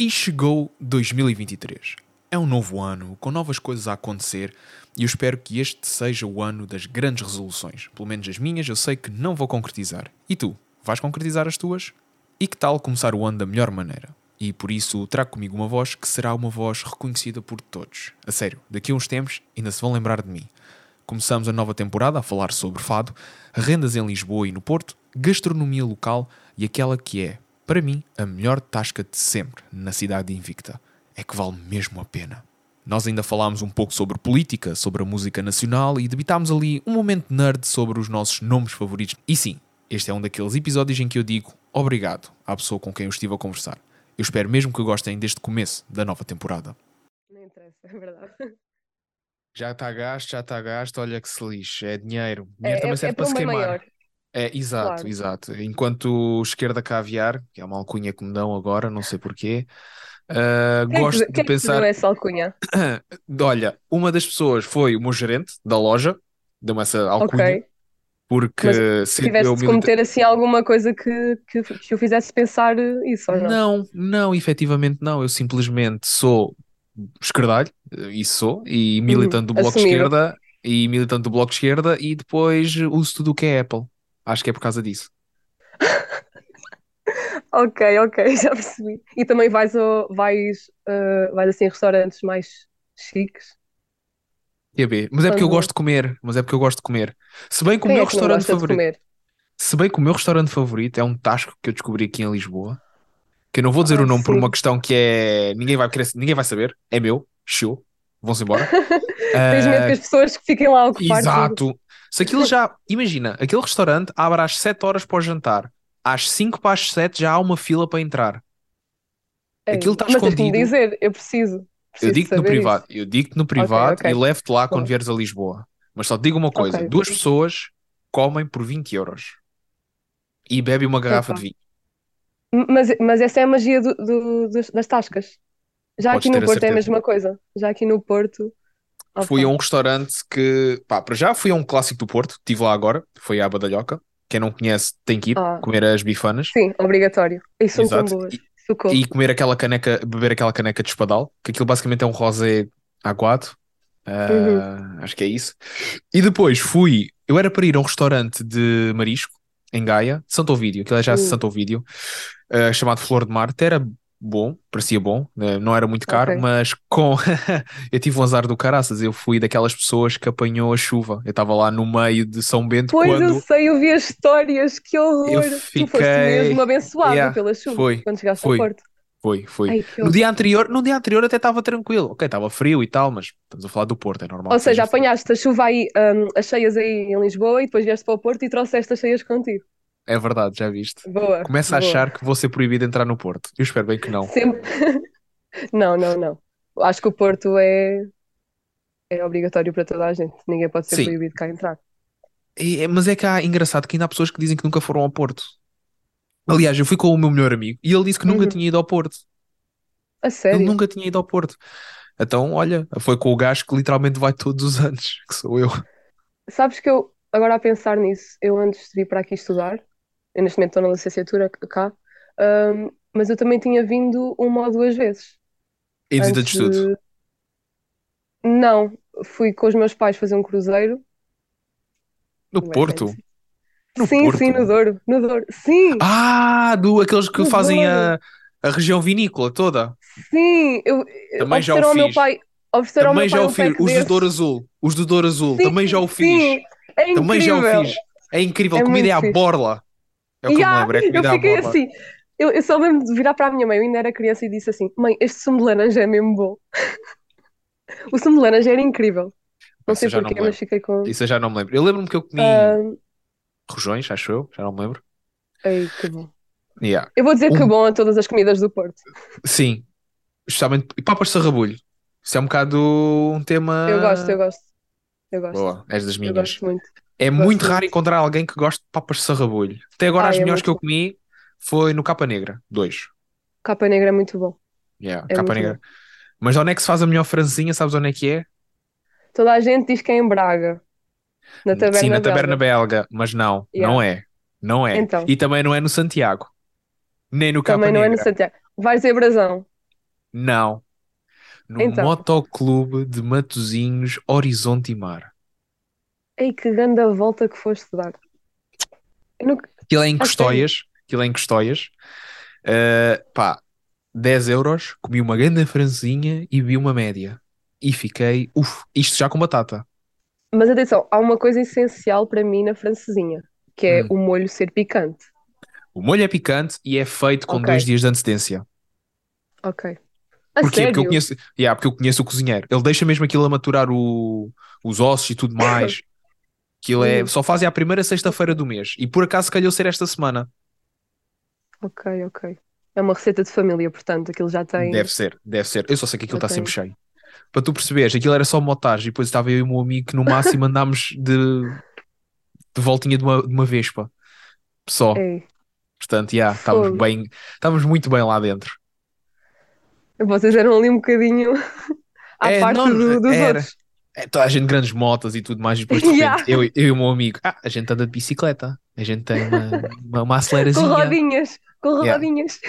E chegou 2023. É um novo ano, com novas coisas a acontecer, e eu espero que este seja o ano das grandes resoluções. Pelo menos as minhas eu sei que não vou concretizar. E tu, vais concretizar as tuas? E que tal começar o ano da melhor maneira? E por isso trago comigo uma voz que será uma voz reconhecida por todos. A sério, daqui a uns tempos ainda se vão lembrar de mim. Começamos a nova temporada a falar sobre fado, rendas em Lisboa e no Porto, gastronomia local e aquela que é, para mim, a melhor tasca de sempre na cidade invicta. É que vale mesmo a pena. Nós ainda falámos um pouco sobre política, sobre a música nacional e debitámos ali um momento nerd sobre os nossos nomes favoritos. E sim, este é um daqueles episódios em que eu digo obrigado à pessoa com quem eu estive a conversar. Eu espero mesmo que gostem deste começo da nova temporada. Não interessa, é verdade. Já está gasto, já está gasto, olha que se lixe, é dinheiro. Dinheiro É, também é, serve é para para se queimar. maior. É, exato, Claro. exato. Enquanto esquerda caviar, que é uma alcunha que me dão agora, não sei porquê, ah, Quem é que, gosto quem de é que deu pensar. essa alcunha? Olha, uma das pessoas foi o meu gerente da loja, deu-me essa alcunha, Ok. porque Mas sendo Tiveste eu de milita... cometer assim alguma coisa que, que, que o fizesse pensar isso ou não? Não, não, efetivamente não. Eu simplesmente sou esquerdalho, e sou, e Uhum, militante do Bloco de assumido. Esquerda, e militante do Bloco de Esquerda, e depois uso tudo o que é Apple. Acho que é por causa disso. Ok, ok, já percebi. E também vais, ao, vais, ah, vais assim a restaurantes mais chiques? Quer ver? Mas é porque eu gosto de comer, mas é porque eu gosto de comer. Se bem que o Quem meu é que restaurante favorito, se bem que o meu restaurante favorito é um tasco que eu descobri aqui em Lisboa, que eu não vou dizer Ah, o nome por sim. uma questão que é ninguém vai querer, ninguém vai saber, é meu, show, vão-se embora. Tens medo que Ah, as pessoas que fiquem lá a ocupar tudo. Se aquilo já, imagina, aquele restaurante abre às 7 horas para o jantar, às 5 para as 7 já há uma fila para entrar. Aquilo Ei, está mas tens que me escondido. dizer, eu preciso. Eu Preciso digo-te no privado, isso. eu digo-te no privado e ok. levo-te lá quando Bom, vieres a Lisboa. Mas só te digo uma coisa: ok. duas pessoas comem por 20 euros e bebem uma garrafa de Epá. vinho. Mas, mas essa é a magia do, do- das, tascas. Já Podes aqui no Porto é a mesma coisa. Já aqui no Porto, Fui a um restaurante que, pá, para já fui a um clássico do Porto, estive lá agora, foi à Badalhoca. Quem não conhece tem que ir Ah, comer as bifanas. sim, obrigatório. E são tão boas. E, e comer aquela caneca, beber aquela caneca de espadal, que aquilo basicamente é um rosé aguado. Uhum. Ah, acho que é isso. E depois fui, eu era para ir a um restaurante de marisco em Gaia, Santo Ovídio, aquilo é já Hum, Santo Ovídio, ah, chamado Flor de Mar, até era bom, parecia bom, né, não era muito caro, ok. mas com eu tive um azar do caraças, eu fui daquelas pessoas que apanhou a chuva. Eu estava lá no meio de São Bento Pois eu quando sei, eu vi as histórias, que eu horror! Tu foste fiquei. mesmo abençoado Yeah, pela chuva foi, quando chegaste ao foi. Porto. Foi, foi. Ai, No dia horror! anterior, no dia anterior até estava tranquilo. Ok, estava frio e tal, mas estamos a falar do Porto, é normal Ou seja frio. apanhaste a chuva aí, hum, as cheias aí em Lisboa e depois vieste para o Porto e trouxeste as cheias contigo. É verdade, já viste. Boa, Começa a boa. achar que vou ser proibido de entrar no Porto. Eu espero bem que não. Sempre. Não, não, não. Acho que o Porto é, é obrigatório para toda a gente. Ninguém pode ser Sim, proibido de cá entrar. E- é- mas é que há engraçado que ainda há pessoas que dizem que nunca foram ao Porto. Aliás, eu fui com o meu melhor amigo e ele disse que nunca Uhum. tinha ido ao Porto. A Ele sério? nunca tinha ido ao Porto. Então, olha, foi com o gajo que literalmente vai todos os anos, que sou eu. Sabes que eu, agora a pensar nisso, eu antes de vir para aqui estudar, eu neste momento estou na licenciatura cá, hum, mas eu também tinha vindo uma ou duas vezes. Em visita de estudo. de. Não, fui com os meus pais fazer um cruzeiro. No Não é Porto? fancy. No Sim, sim, no Porto? Douro. No Douro. Sim, Ah, do aqueles que no fazem Douro. a, a região vinícola toda. Sim, eu, Também já o ofereceram ao meu fiz. pai, ofereceram ao Também meu já pai o um fiz. Os do Douro. Azul. Os do Douro Azul. Sim, Também já o fiz. sim, é Também já o incrível. fiz. É incrível. É Comida é à borla. É o que eu me lembro. É eu comida à fiquei assim. Eu, eu só lembro de virar para a minha mãe, eu ainda era criança e disse assim: Mãe, este sumo de laranja é mesmo bom. O sumo de laranja era incrível. Não Essa sei eu já não porquê, mas fiquei com. Isso eu já não me lembro. Eu lembro-me que eu comi rojões, acho eu. Já não me lembro. ai, que bom. Yeah. Eu vou dizer que Um, bom a todas as comidas do Porto. sim. Especialmente. E papas de sarrabulho. Isso é um bocado um Eu gosto, eu tema. gosto, eu gosto. Boa, és das Eu minhas. gosto muito, É muito raro encontrar alguém que goste de papas de sarrabulho. Até agora as Ai, é melhores que eu comi foi no Capa Negra. Dois. Capa negra é muito bom. Yeah, É Capa muito bom. Negra. Mas onde é que se faz a melhor franzinha? Sabes onde é que é? Toda a gente diz que é em Braga, na Sim, Taberna na Taberna Belga. Belga, mas não, Yeah. não é. Não é. Então, E também não é no Santiago, nem no Capa também não é no Negra. Santiago. Vais dizer Brasão. Não. No Então. Motoclube de Matozinhos, Horizonte e Mar. Ei, que grande volta que foste dar. Eu. Aquilo é em A Custóias. Aquilo é em Custóias. Uh, pá, 10 euros, comi uma grande francesinha e vi uma média. E fiquei, uff, isto já com batata. Mas atenção, há uma coisa essencial para mim na francesinha, que é Hum. o molho ser picante. O molho é picante e é feito com Ok. dois dias de antecedência. Ok. A Porquê? sério? Porque eu conheço, yeah, porque eu conheço o cozinheiro. Ele deixa mesmo aquilo a maturar o- os ossos e tudo mais. Aquilo é, só fazem à primeira sexta-feira do mês. E por acaso calhou ser esta semana. Ok, ok. É uma receita de família, portanto, aquilo já tem. Deve ser, deve ser. Eu só sei que aquilo está sempre cheio. Para tu perceberes, aquilo era só motagem. E depois estava eu e o meu amigo que no máximo andámos de, de voltinha de uma, de uma vespa. Só. Ei, Portanto, já, estávamos Fogo. bem, estávamos muito bem lá dentro. vocês eram ali um bocadinho à É, parte não, do- dos era. outros. É, toda a gente grandes motas e tudo mais, e depois de repente Yeah. eu, eu e o meu amigo, ah, a gente anda de bicicleta, a gente tem uma, uma, uma Com acelerazinha. rodinhas, com Yeah. rodinhas.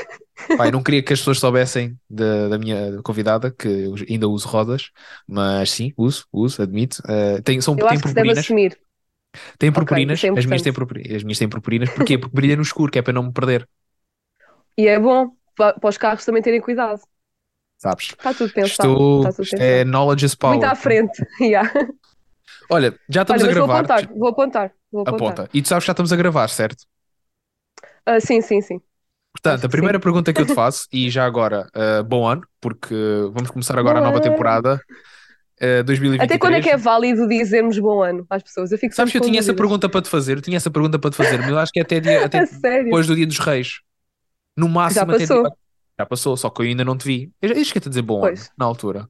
Pá, eu não queria que as pessoas soubessem da, da minha convidada, que eu ainda uso rodas, mas sim, uso, uso, admito. Uh, tem, são, Eu tem acho que deve purpurinas, assumir. tem purpurinas, é as minhas têm purpurinas, as minhas têm purpurinas, porquê? Porque brilha no escuro, que é para não me perder, E é bom pa- para os carros também terem cuidado. Sabes? Está tudo pensado. Estou, Está tudo pensado. é knowledge is power. Muito à frente. Yeah. Olha, já estamos Olha, a mas vou gravar, apontar, vou apontar, vou apontar. aponta, e tu sabes que já estamos a gravar, certo? Ah, sim, sim, sim. Portanto, Acho a primeira pergunta que eu te faço, e já agora, uh, bom ano, porque vamos começar agora a Bom nova ano. temporada, uh, 2023. Até quando é que é válido dizermos bom ano às pessoas? Eu fico Sabes que eu tinha essa pergunta para te fazer, eu tinha essa pergunta para te fazer, mas eu acho que é até, dia, até A depois do dia dos reis. No máximo Já até dia... Já passou, só que eu ainda não te vi. Eu esqueci de dizer bom Pois. ano, na altura.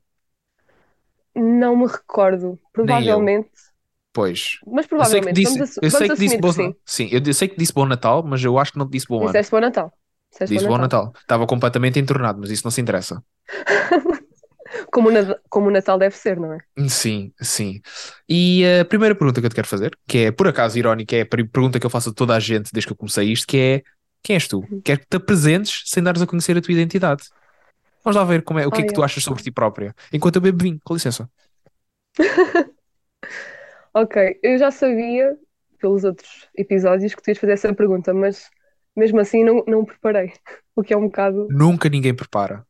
Não me recordo. Provavelmente. Pois. Mas Eu sei que provavelmente. disse, vamos assu- eu sei vamos que disse assumir bom, que sim, sim. eu sei que disse bom Natal, mas eu acho que não te disse bom ano. Disseste bom Natal. Disseste Disse bom Natal. Estava completamente entornado, mas isso não se interessa. Como o, como o Natal deve ser, não é? Sim, sim. E a primeira pergunta que eu te quero fazer, que é por acaso irónica, é a per- pergunta que eu faço a toda a gente desde que eu comecei isto, que é quem és tu? Uhum. Quero que te apresentes sem dares a conhecer a tua identidade. Vamos lá ver como é, o que é Ai, que tu achas sobre ti própria. Enquanto eu bebo vinho, com licença. Ok, eu já sabia pelos outros episódios que tu ias fazer essa pergunta, mas mesmo assim não, não preparei. O que é um bocado. Nunca ninguém prepara.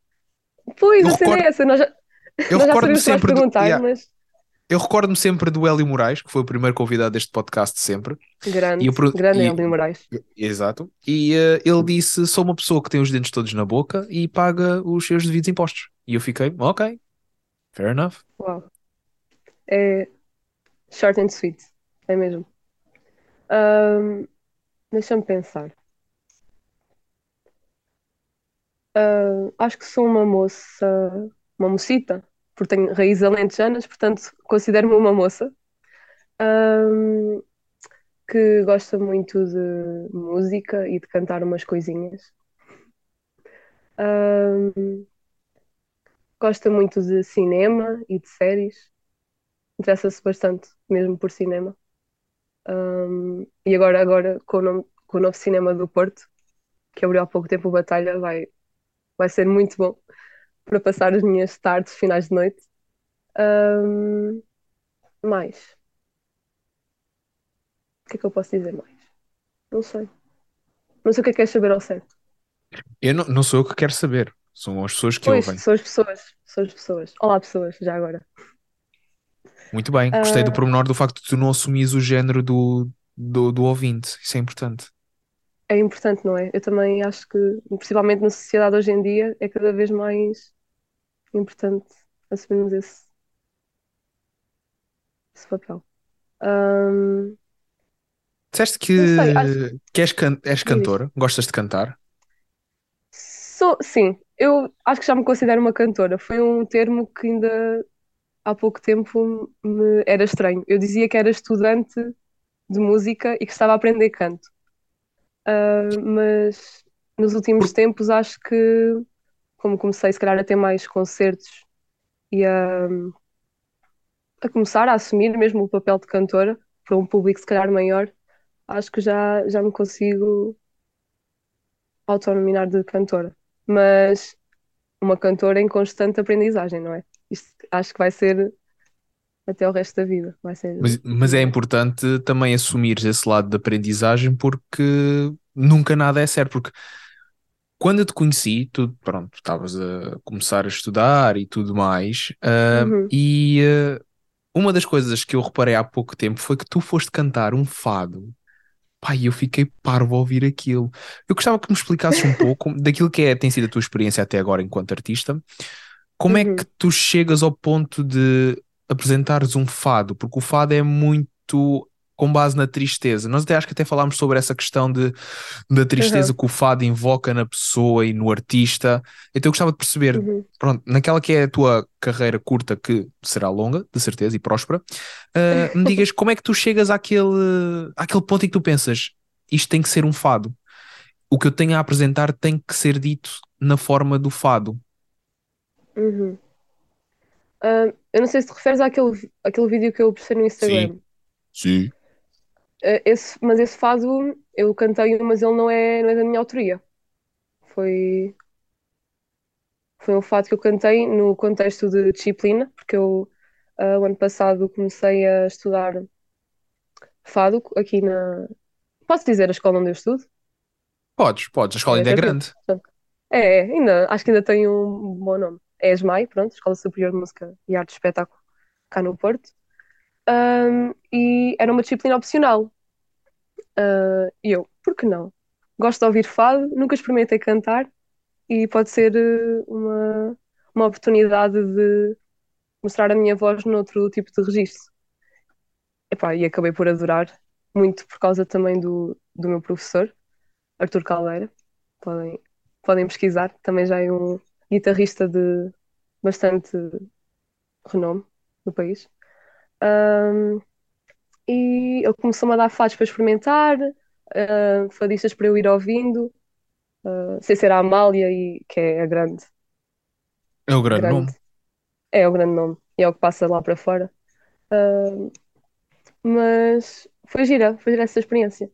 Pois, Eu a cena recordo- é essa. Nós já, Eu nós já recordo-me sabemos que vais sempre do, perguntar, yeah, mas. Eu recordo-me sempre do Hélio Moraes, que foi o primeiro convidado deste podcast de sempre. Grande, eu grande e- Hélio Moraes. Exato. E eh, ele disse: sou uma pessoa que tem os dentes todos na boca e paga os seus devidos impostos. E eu fiquei, ok, fair enough. Uau. É short and sweet, é mesmo. Ahm, deixa-me pensar. Ah, acho que sou uma moça, uma mocita, porque tenho raízes alentejanas, portanto considero-me uma moça. Ahm, que gosta muito de música e de cantar umas coisinhas. Ahm, gosta muito de cinema e de séries. Interessa-se bastante mesmo por cinema. Ahm, e agora, agora com o, nome- com o novo cinema do Porto, que abriu há pouco tempo o Batalha, vai, vai ser muito bom para passar as minhas tardes, finais de noite. Ahm, mais. O que é que eu posso dizer mais? Não sei. Não sei o que é que queres saber ao certo. Eu não, não sou eu que quero saber, são as pessoas que Pois, ouvem. são as pessoas. São as pessoas. Olá, pessoas, já agora. Muito bem, gostei do Ah. pormenor do facto de tu não assumis o género do, do, do ouvinte, isso é importante. É importante, não é? Eu também acho que, principalmente na sociedade hoje em dia, é cada vez mais importante assumirmos esse, esse papel. Ahm, Disseste que, sei, acho- que és, can- és cantora, gostas de cantar. sou, sim, eu acho que já me considero uma cantora. Foi um termo que ainda há pouco tempo me era estranho. Eu dizia que era estudante de música e que estava a aprender canto. Ah, mas nos últimos tempos acho que, como comecei se calhar a ter mais concertos e a, a começar a assumir mesmo o papel de cantora para um público se calhar maior, acho que já, já me consigo autonominar de cantora. Mas uma cantora em constante aprendizagem, não é? Isto acho que vai ser até o resto da vida. Vai ser... Mas, mas é importante também assumir esse lado de aprendizagem porque nunca nada é certo. Porque quando eu te conheci, tu, pronto, estavas a começar a estudar e tudo mais, uh, Uhum. e uh, uma das coisas que eu reparei há pouco tempo foi que tu foste cantar um fado. Pai, eu fiquei parvo a ouvir aquilo. Eu gostava que me explicasses um pouco daquilo que é, tem sido a tua experiência até agora enquanto artista. Como é Uhum. que tu chegas ao ponto de apresentares um fado? Porque o fado é muito com base na tristeza. Nós até acho que até falámos sobre essa questão de, da tristeza Uhum. que o fado invoca na pessoa e no artista. Então eu gostava de perceber, Uhum. pronto, naquela que é a tua carreira curta, que será longa, de certeza, e próspera, ah, me digas como é que tu chegas àquele, àquele ponto em que tu pensas isto tem que ser um fado. O que eu tenho a apresentar tem que ser dito na forma do fado. Uhum. Ah, eu não sei se te referes àquele, àquele vídeo que eu postei no Instagram. Sim. Ah, esse, mas esse fado eu cantei, mas ele não é, não é da minha autoria. Foi, foi um fado que eu cantei no contexto de disciplina, porque eu ah, o ano passado comecei a estudar fado aqui na. Posso dizer a escola onde eu estudo? Podes, podes, a escola É, ainda é tranquilo. grande. É, é, ainda, acho que ainda tem um bom nome. É ESMAI, pronto, Escola Superior de Música e Arte de Espetáculo, cá no Porto. Ahm, e era uma disciplina opcional. Ah, E eu, por que não? Gosto de ouvir fado, nunca experimentei cantar e pode ser eh, uma, uma oportunidade de mostrar a minha voz noutro tipo de registro. Epá, e acabei por adorar, muito por causa também do, do meu professor, Artur Caldeira. Podem, podem pesquisar, também já é um guitarrista de bastante renome no país. Ahm, e ele começou-me a dar fados para experimentar, ah, fadistas para eu ir ouvindo, ah, sem ser a Amália, e, que é a grande, É o grande grande, nome. é o grande nome, e é o que passa lá para fora. Ah, mas foi gira, foi gira essa experiência.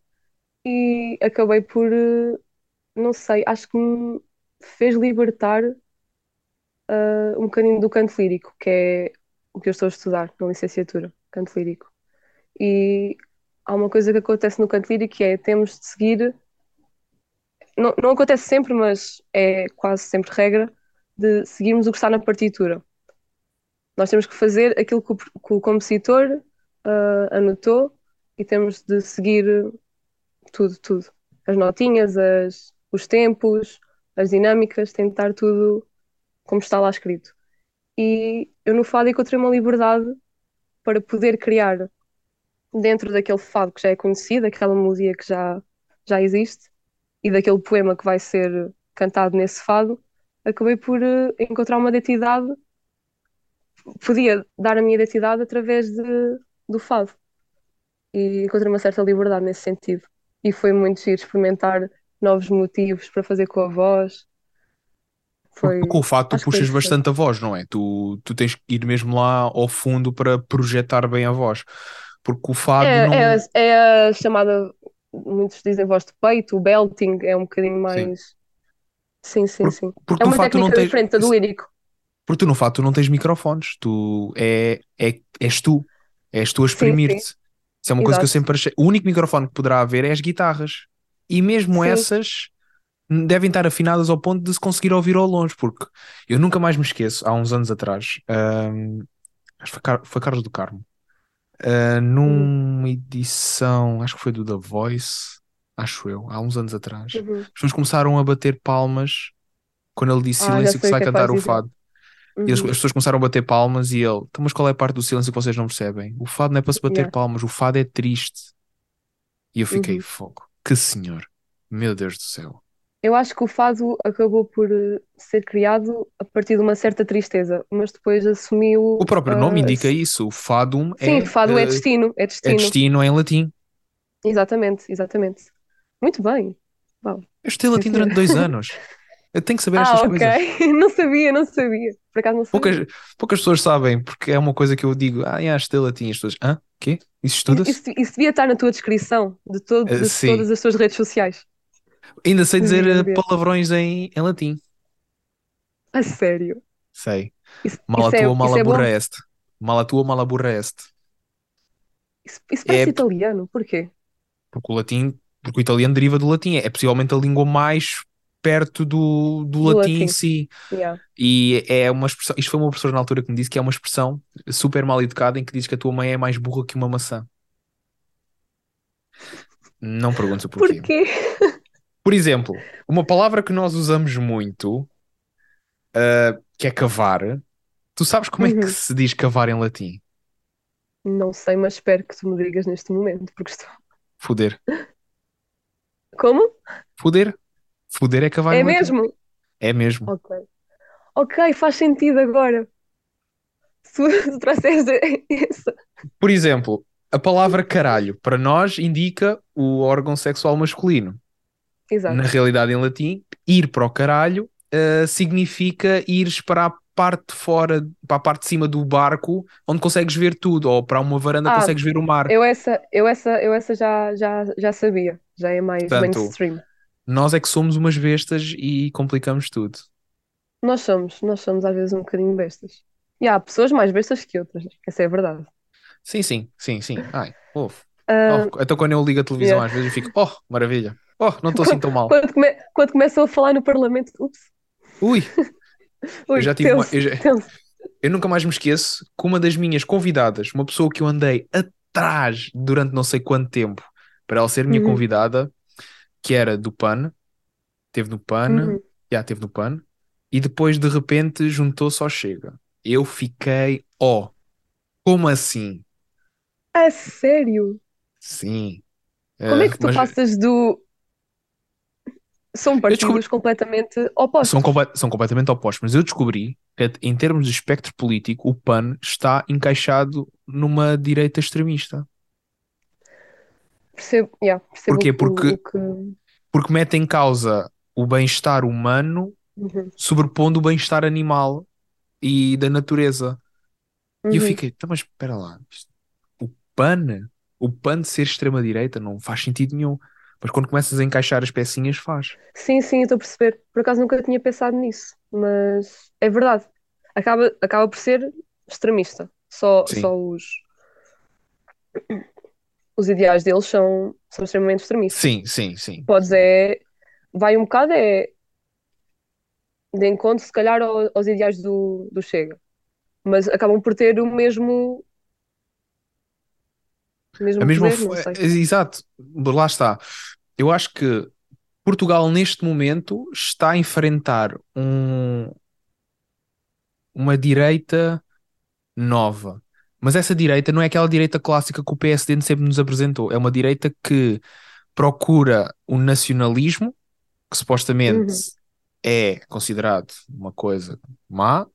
E acabei por, eh, não sei, acho que me fez libertar ah, um bocadinho do canto lírico, que é o que eu estou a estudar na licenciatura, canto lírico. E há uma coisa que acontece no canto lírico que é temos de seguir, não, não acontece sempre, mas é quase sempre regra, de seguirmos o que está na partitura. Nós temos que fazer aquilo que o, que o compositor ah, anotou e temos de seguir tudo, tudo. As notinhas, as, os tempos, as dinâmicas, tem de estar tudo como está lá escrito. E eu no fado encontrei uma liberdade para poder criar dentro daquele fado que já é conhecido, aquela melodia que já, já existe e daquele poema que vai ser cantado nesse fado, acabei por eh, encontrar uma identidade, podia dar a minha identidade através de, do fado e encontrei uma certa liberdade nesse sentido. E foi muito giro experimentar novos motivos para fazer com a voz. Foi, com o fado tu foi puxas bastante a voz, não é? Tu, tu tens que ir mesmo lá ao fundo para projetar bem a voz. Porque o fado não. É, é, a- é a chamada, muitos dizem voz de peito, o belting é um bocadinho mais. Sim, sim, Por- sim. Porque É uma técnica tens. diferente da do lírico. Porque tu no fado tu não tens microfones. Tu é, é, és tu. És tu a Sim, exprimir-te. Isso é uma coisa que eu Exato. sempre achei. O único microfone que poderá haver é as guitarras. E mesmo Sim. essas devem estar afinadas ao ponto de se conseguir ouvir ao longe. Porque eu nunca mais me esqueço, há uns anos atrás, hum, acho que foi, Car- foi Carlos do Carmo, uh, numa edição, acho que foi do The Voice, acho eu, há uns anos atrás. Uhum. As pessoas começaram a bater palmas quando ele disse Ah, silêncio que sei se vai o que é que cantar o fado. E as, Uhum. as pessoas começaram a bater palmas e ele, então, mas qual é a parte do silêncio que vocês não percebem? O fado não é para se bater Yeah. palmas, o fado é triste. E eu fiquei, Uhum. fogo, que senhor, meu Deus do céu. Eu acho que o fado acabou por eh, ser criado a partir de uma certa tristeza, mas depois assumiu. O próprio nome ah, indica isso, o fadum Sim, é, fado é eh, destino, é é destino. destino em latim. Exatamente, exatamente. Muito bem. Uau. Eu estudei Sim, latim durante dois anos. Eu tenho que saber estas Ah, coisas. ok. Não sabia, não sabia. Por acaso não sabia. Poucas, poucas pessoas sabem, porque é uma coisa que eu digo, ah, já, estudei latim. As pessoas, hã? Quê? Isso estuda-se? Isso, isso devia estar na tua descrição de, todo, Eh, de sim. todas as tuas redes sociais. Ainda sei dizer eh, palavrões em, em latim. A sério. Sei. Isso, Mala isso é, tua, mala é bom? burra este. Mala tua, mala burra este. Isso, isso parece É- italiano. Porquê? Porque o latim, porque o italiano deriva do latim. É possivelmente a língua mais perto do, do Do latim em latim. si. Yeah. E é uma expressão. Isto foi uma professora na altura que me disse que é uma expressão super mal educada em que diz que a tua mãe é mais burra que uma maçã. Não perguntes o porquê. Porquê? Por exemplo, uma palavra que nós usamos muito, ah, que é cavar. Tu sabes como é que Uhum. se diz cavar em latim? Não sei, mas espero que tu me digas neste momento, porque estou. Foder. Como? Foder. Foder é cavar É em latim. mesmo? É mesmo. Ok. Ok, faz sentido agora. Se tu, trouxeste isso. Por exemplo, a palavra caralho para nós indica o órgão sexual masculino. Exato. Na realidade, em latim, ir para o caralho ah, significa ires para a parte de fora, para a parte de cima do barco, onde consegues ver tudo, ou para uma varanda Ah, consegues ver o mar. Eu essa, eu essa, eu essa já, já, já sabia. Já é mais Portanto, mainstream. Nós é que somos umas bestas e complicamos tudo. Nós somos, nós somos às vezes um bocadinho bestas. E há pessoas mais bestas que outras. Essa é a verdade. Sim, sim, sim, sim. Ai, ouve. Ah, Oh, então quando eu ligo a televisão yeah. às vezes eu fico, oh, maravilha. Oh, não estou assim tão mal. quando, come, quando começam a falar no Parlamento, ups, Ui, ui, eu já tive uma, tenso, eu, já- eu nunca mais me esqueço que uma das minhas convidadas, uma pessoa que eu andei atrás durante não sei quanto tempo para ela ser minha Uhum. convidada, que era do PAN, teve no PAN, Uhum. já teve no PAN, e depois de repente juntou-se ao Chega. Eu fiquei, oh, como assim? A sério? Sim. Como é Eh, que tu mas passas do. São partidos descobri- completamente opostos. são, compa- são completamente opostos, mas eu descobri que, em termos de espectro político, o PAN está encaixado numa direita extremista. Percebo, yeah, percebo Porquê? Porque- o que. Porque mete em causa o bem-estar humano Uhum, sobrepondo o bem-estar animal e da natureza. E eu uhum. fiquei, tá, mas espera lá, o PAN, o PAN de ser extrema-direita não faz sentido nenhum. Mas quando começas a encaixar as pecinhas, faz. Sim, sim, estou a perceber. Por acaso nunca tinha pensado nisso, mas é verdade. Acaba, acaba por ser extremista. Só, Sim. só os, os ideais deles são, são extremamente extremistas. Sim, sim, sim. Podes é. Vai um bocado é. De encontro, se calhar, ao- aos ideais do, do Chega. Mas acabam por ter o mesmo. Mesmo A mesma poder, sei. Exato, lá está. Eu acho que Portugal, neste momento, está a enfrentar um, uma direita nova. Mas essa direita não é aquela direita clássica que o PSD sempre nos apresentou. É uma direita que procura o nacionalismo, que supostamente Uhum. é considerado uma coisa má, por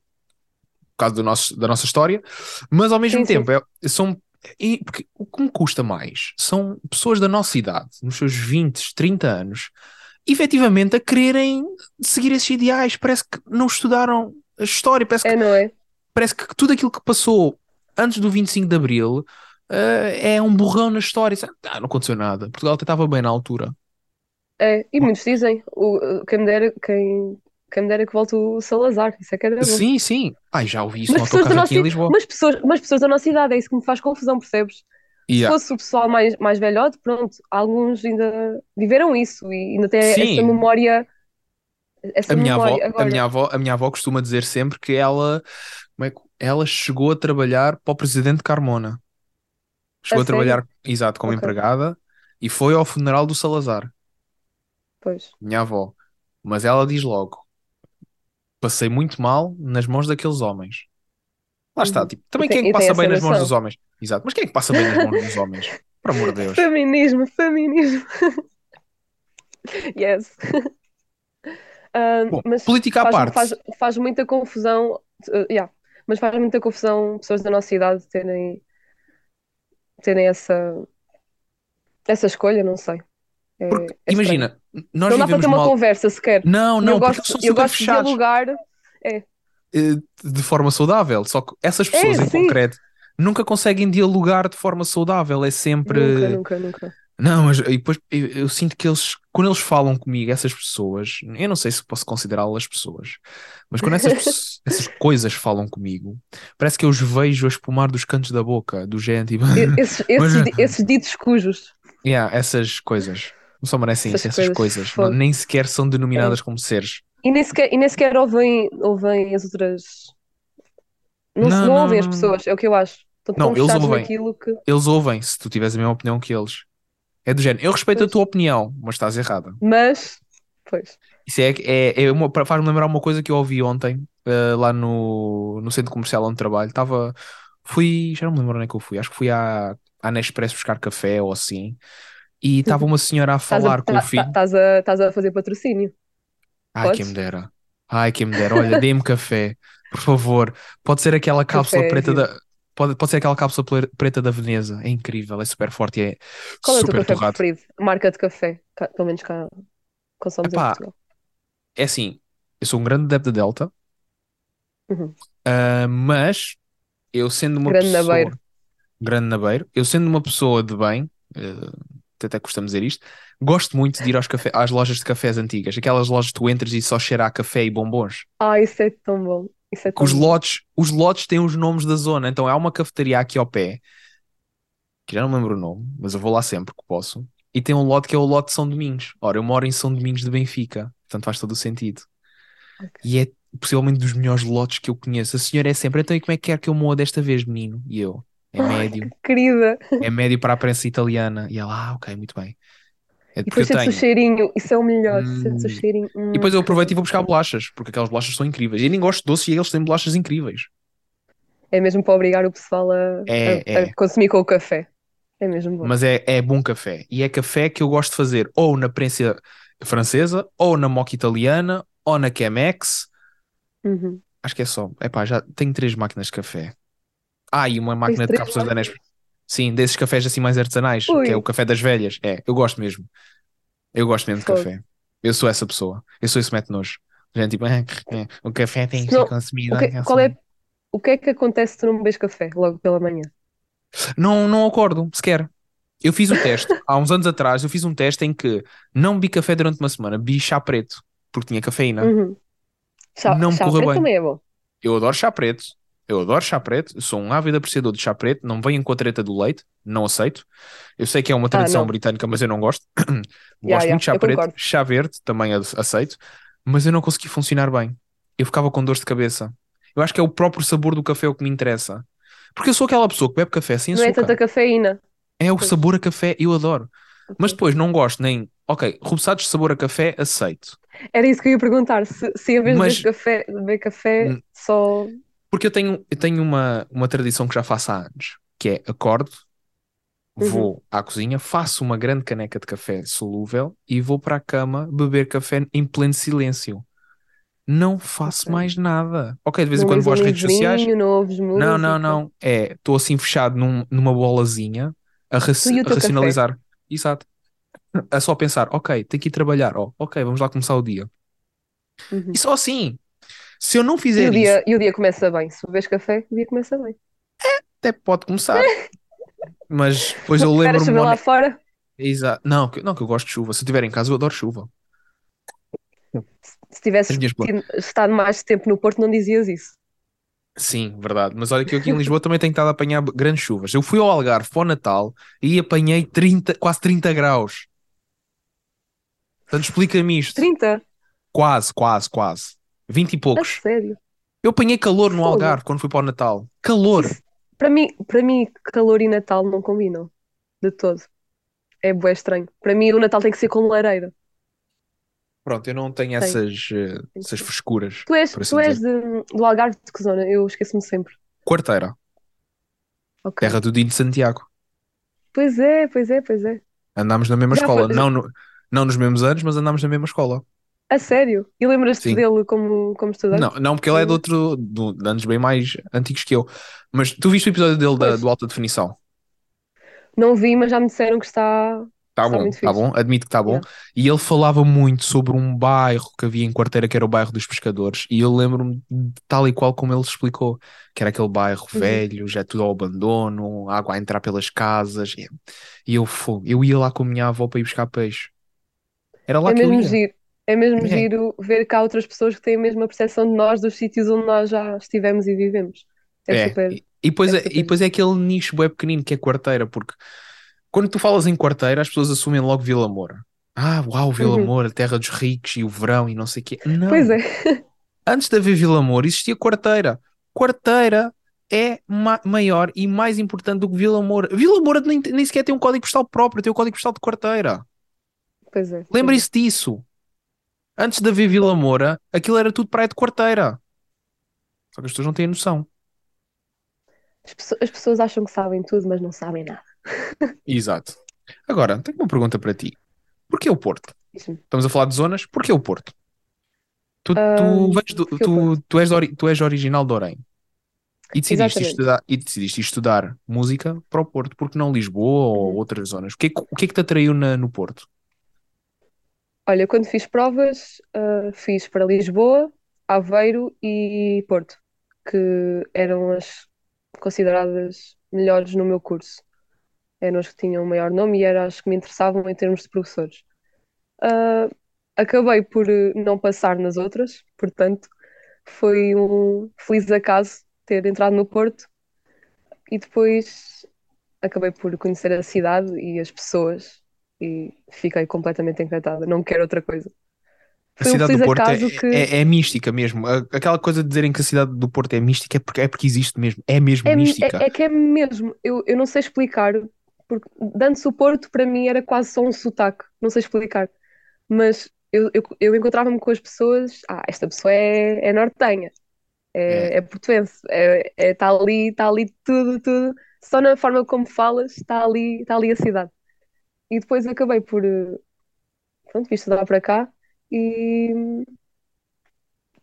causa do nosso, da nossa história, mas ao mesmo Sim, sim. tempo é- são. E, porque o que me custa mais são pessoas da nossa idade, nos seus 20, 30 anos, efetivamente a quererem seguir esses ideais. Parece que não estudaram a história, parece que É, não é? parece que tudo aquilo que passou antes do 25 de Abril eh, é um borrão na história. Ah, não aconteceu nada. Portugal até estava bem na altura. É, e muitos dizem, o, quem me dera, quem, quem me dera que volte o Salazar, isso é que era bom. Sim, sim. Ai, já ouvi isso Mas no pessoas, da nossa, aqui em Lisboa. mas, pessoas, mas pessoas da nossa idade, é isso que me faz confusão, percebes? Yeah. Se fosse o pessoal mais, mais velhote, pronto, alguns ainda viveram isso e ainda têm Sim. essa memória. Essa A minha, avó, memória. a, Agora, minha avó, a minha avó costuma dizer sempre que ela, como é que- ela chegou a trabalhar para o presidente Carmona. Chegou A a trabalhar, exato, como Ok. empregada e foi ao funeral do Salazar, pois, minha avó. Mas ela diz logo: passei muito mal nas mãos daqueles homens. Lá está, Uhum. tipo, também tem- quem é que tem passa bem nas mãos dos homens? Exato, mas quem é que passa bem nas mãos dos homens? Por amor de Deus. feminismo, feminismo. Yes. Bom, mas política à faz, parte. faz, faz muita confusão, uh, yeah, mas faz muita confusão pessoas da nossa idade terem, terem essa, essa escolha, não sei. É, Porque, é imagina, nós não dá para ter uma numa. conversa sequer. Não, não, eu gosto, eu gosto de dialogar. eh, de forma saudável. Só que essas pessoas É, em sim. concreto nunca conseguem dialogar de forma saudável. É sempre Nunca, nunca, nunca. Não, mas e depois eu, eu sinto que eles, quando eles falam comigo, essas pessoas, eu não sei se posso considerá-las pessoas, mas quando essas, essas coisas falam comigo, parece que eu os vejo a espumar dos cantos da boca, do género, tipo, E- Esses, Mas- esses, esses ditos cujos. yeah, essas coisas. Não só merecem Essas essas coisas, coisas. Não- nem sequer são denominadas como seres. E nem sequer, e nem sequer ouvem, ouvem as outras. Não, Não, não ouvem as pessoas, é o que eu acho. Estão Não, eles ouvem. que. Eles ouvem se tu tiveres a mesma opinião que eles. É do género, eu respeito a Pois. tua opinião, mas estás errada. Mas, pois. Isso é, é, é uma, faz-me lembrar uma coisa que eu ouvi ontem, eh, lá no, no centro comercial onde trabalho. Estava, fui, já não me lembro onde é que eu fui, acho que fui à, à Nespresso buscar café ou assim. E estava uma senhora a falar com o filho. tá- estás a, a fazer patrocínio. Ai, Podes? quem me dera. Ai, quem me dera. Olha, dê-me café, por favor. Pode ser aquela cápsula Café, preta da. Pode, pode ser aquela cápsula preta da Veneza. É incrível, é super forte e é Qual é o teu super café torrado. preferido? Marca de café, cá- pelo menos cá consomos em Epá, Portugal. É assim, eu sou um grande adepto da Delta, Uhum. ah, mas eu sendo uma Grande pessoa. nabeiro. Grande nabeiro. Eu sendo uma pessoa de bem, eh, até costumo dizer isto, gosto muito de ir café, às lojas de cafés antigas. Aquelas lojas que tu entras e só cheira a café e bombons. Ah, isso é tão bom. Isso é tão os bom. lotes, os lotes têm os nomes da zona. Então há uma cafetaria aqui ao pé, que já não me lembro o nome, mas eu vou lá sempre que posso. E tem um lote que é o lote de São Domingos. Ora, eu moro em São Domingos de Benfica, portanto faz todo o sentido. Ok. E é possivelmente dos melhores lotes que eu conheço. A senhora é sempre, então e como é que quer que eu moa desta vez, menino? E eu, é Ai, médio, que querida. é médio para a prensa italiana. E ela, ah, ok, muito bem. É E depois sentes o cheirinho. Isso é o melhor. Hum. Sentes o cheirinho. Hum, E depois eu aproveito e vou buscar bolachas, porque aquelas bolachas são incríveis. E eu nem gosto de doce e eles têm bolachas incríveis. É mesmo para obrigar o pessoal a, É, a- a é. consumir com o café. É mesmo bom. Mas é, é bom café. E é café que eu gosto de fazer ou na prensa francesa, ou na moca italiana, ou na Chemex. Uhum. Acho que é só. Epá, já tenho três máquinas de café. Ah, e uma máquina de cápsulas da? Nespresso. Sim, desses cafés assim mais artesanais, que é Ui. o café das velhas. É, eu gosto mesmo. Eu gosto mesmo de café. Eu sou essa pessoa. Eu sou esse mete nojo. Gente, tipo, "Ah, é, o café tem que ser consumido. O que, assim." qual é, o que é que acontece se tu não bebes café logo pela manhã? Não, não acordo, sequer. Eu fiz o teste, há uns anos atrás, eu fiz um teste em que não bebi café durante uma semana, bebi chá preto, porque tinha cafeína. Uhum. Chá, Não me chá preto bem. também é bom. Eu adoro chá preto, eu adoro chá preto, sou um ávido apreciador de chá preto, não venho com a treta do leite, não aceito. Eu sei que é uma tradição não. britânica, mas eu não gosto. gosto Yeah, muito de chá preto, concordo. chá verde também ace- aceito, mas eu não consegui funcionar bem. Eu ficava com dores de cabeça. Eu acho que é o próprio sabor do café o que me interessa. Porque eu sou aquela pessoa que bebe café sem Não é açúcar. tanta cafeína. É o sabor a café, eu adoro. Mas depois não gosto nem. Ok, reboçados de sabor a café, aceito. Era isso que eu ia perguntar. Se, se em vez Mas- de beber café, beber café só. Porque eu tenho, eu tenho uma, uma tradição que já faço há anos, que é acordo, Uhum. vou à cozinha, faço uma grande caneca de café solúvel e vou para a cama beber café em pleno silêncio. Não faço Ok. mais nada. Ok, de vez em quando vou às redes sociais. não Não, não, não. É, estou assim fechado num- numa bolazinha a, a racionalizar. Exato. A só pensar, ok, tenho que ir trabalhar. Oh, ok, vamos lá começar o dia. Uhum. E só assim. Se eu não E fizer o isso, dia, e o dia começa bem. Se bebes café, o dia começa bem. até pode começar. Mas depois eu Espera lembro-me. chover lá hone- fora. Exato. Não, que, não, que eu gosto de chuva. Se eu estiver em casa, eu adoro chuva. Se tido- estado mais tempo no Porto, não dizias isso. Sim, verdade. Mas olha que eu aqui em Lisboa também tenho estado a apanhar grandes chuvas. Eu fui ao Algarve para o Natal e apanhei 30, quase 30 graus. Portanto, explica-me isto. 30? Quase, quase, quase. 20 e A poucos. sério? Eu apanhei calor no. Algarve quando fui para o Natal. Calor. Isso- Para mim, para mim, calor e Natal não combinam. De todo. É bué estranho. Para mim, o Natal tem que ser com lareira. Pronto, eu não tenho Tem. essas, eh, Tem que essas ser. frescuras. Tu és, por assim tu és dizer. de- do Algarve de que zona? Eu esqueço-me sempre. Quarteira, Ok. terra do Dino de Santiago. Pois é, pois é, pois é. Andámos na mesma Já escola. foi- Não, no- não nos mesmos anos, mas andámos na mesma escola. A sério? E lembras-te Sim. dele como, como estudante? Não, não, porque ele é de outro, de anos bem mais antigos que eu. Mas tu viste o episódio dele da, Pois. do Alta Definição? Não vi, mas já me disseram que está, Tá Está bom, muito tá fixe. bom, admito que tá bom. Yeah. E ele falava muito sobre um bairro que havia em Quarteira, que era o bairro dos pescadores, e eu lembro-me de tal e qual como ele explicou, que era aquele bairro Uhum. velho, já tudo ao abandono, água a entrar pelas casas, e e eu, fo- eu ia lá com a minha avó para ir buscar peixe. Era lá É que eu mesmo ia. giro. É mesmo É. giro ver cá outras pessoas que têm a mesma percepção de nós, dos sítios onde nós já estivemos e vivemos. É, É, super. e e depois é é, super e depois é aquele nicho bem pequenino que é quarteira, porque quando tu falas em quarteira, as pessoas assumem logo Vila Moura. Ah, uau, Vila Uhum. Moura, terra dos ricos e o verão e não sei o quê. Não. Pois é. Antes de haver Vila Moura, existia quarteira. Quarteira é ma- maior e mais importante do que Vila Moura. Vila Moura nem, nem sequer tem um código postal próprio, tem o código postal de quarteira. Pois é. Lembrem-se disso. Antes haver Vila Moura, aquilo era tudo praia de quarteira. Só que as pessoas não têm noção. As pessoas, as pessoas acham que sabem tudo, mas não sabem nada. Exato. Agora, tenho uma pergunta para ti. Porquê o Porto? Estamos a falar de zonas, porquê o Porto? Tu, tu, vens do- tu, tu, és, ori- tu és original de Orem e decidiste Exatamente. estudar, e decidiste estudar música para o Porto, porque não Lisboa ou Uhum. outras zonas? O que é, que- o que é que te atraiu na- no Porto? Olha, quando fiz provas, ah, fiz para Lisboa, Aveiro e Porto, que eram as consideradas melhores no meu curso. Eram as que tinham o maior nome e eram as que me interessavam em termos de professores. Ah, acabei por eh, não passar nas outras, portanto, foi um feliz acaso ter entrado no Porto e depois acabei por conhecer a cidade e as pessoas e fiquei completamente encantada. Não quero outra coisa. A Foi um cidade do feliz Porto é, que é, é mística mesmo. A- Aquela coisa de dizerem que a cidade do Porto é mística é porque, é porque existe mesmo. É mesmo é, mística. é, é que é mesmo. Eu, eu não sei explicar, porque Dantes o Porto para mim era quase só um sotaque. Não sei explicar. Mas eu, eu, eu encontrava-me com as pessoas. Ah, esta pessoa é, é nortenha, é, é portuense, é, é, tá ali, está ali tudo, tudo. Só na forma como falas, está ali, está ali a cidade. E depois acabei por. eh, Pronto, vim estudar para cá e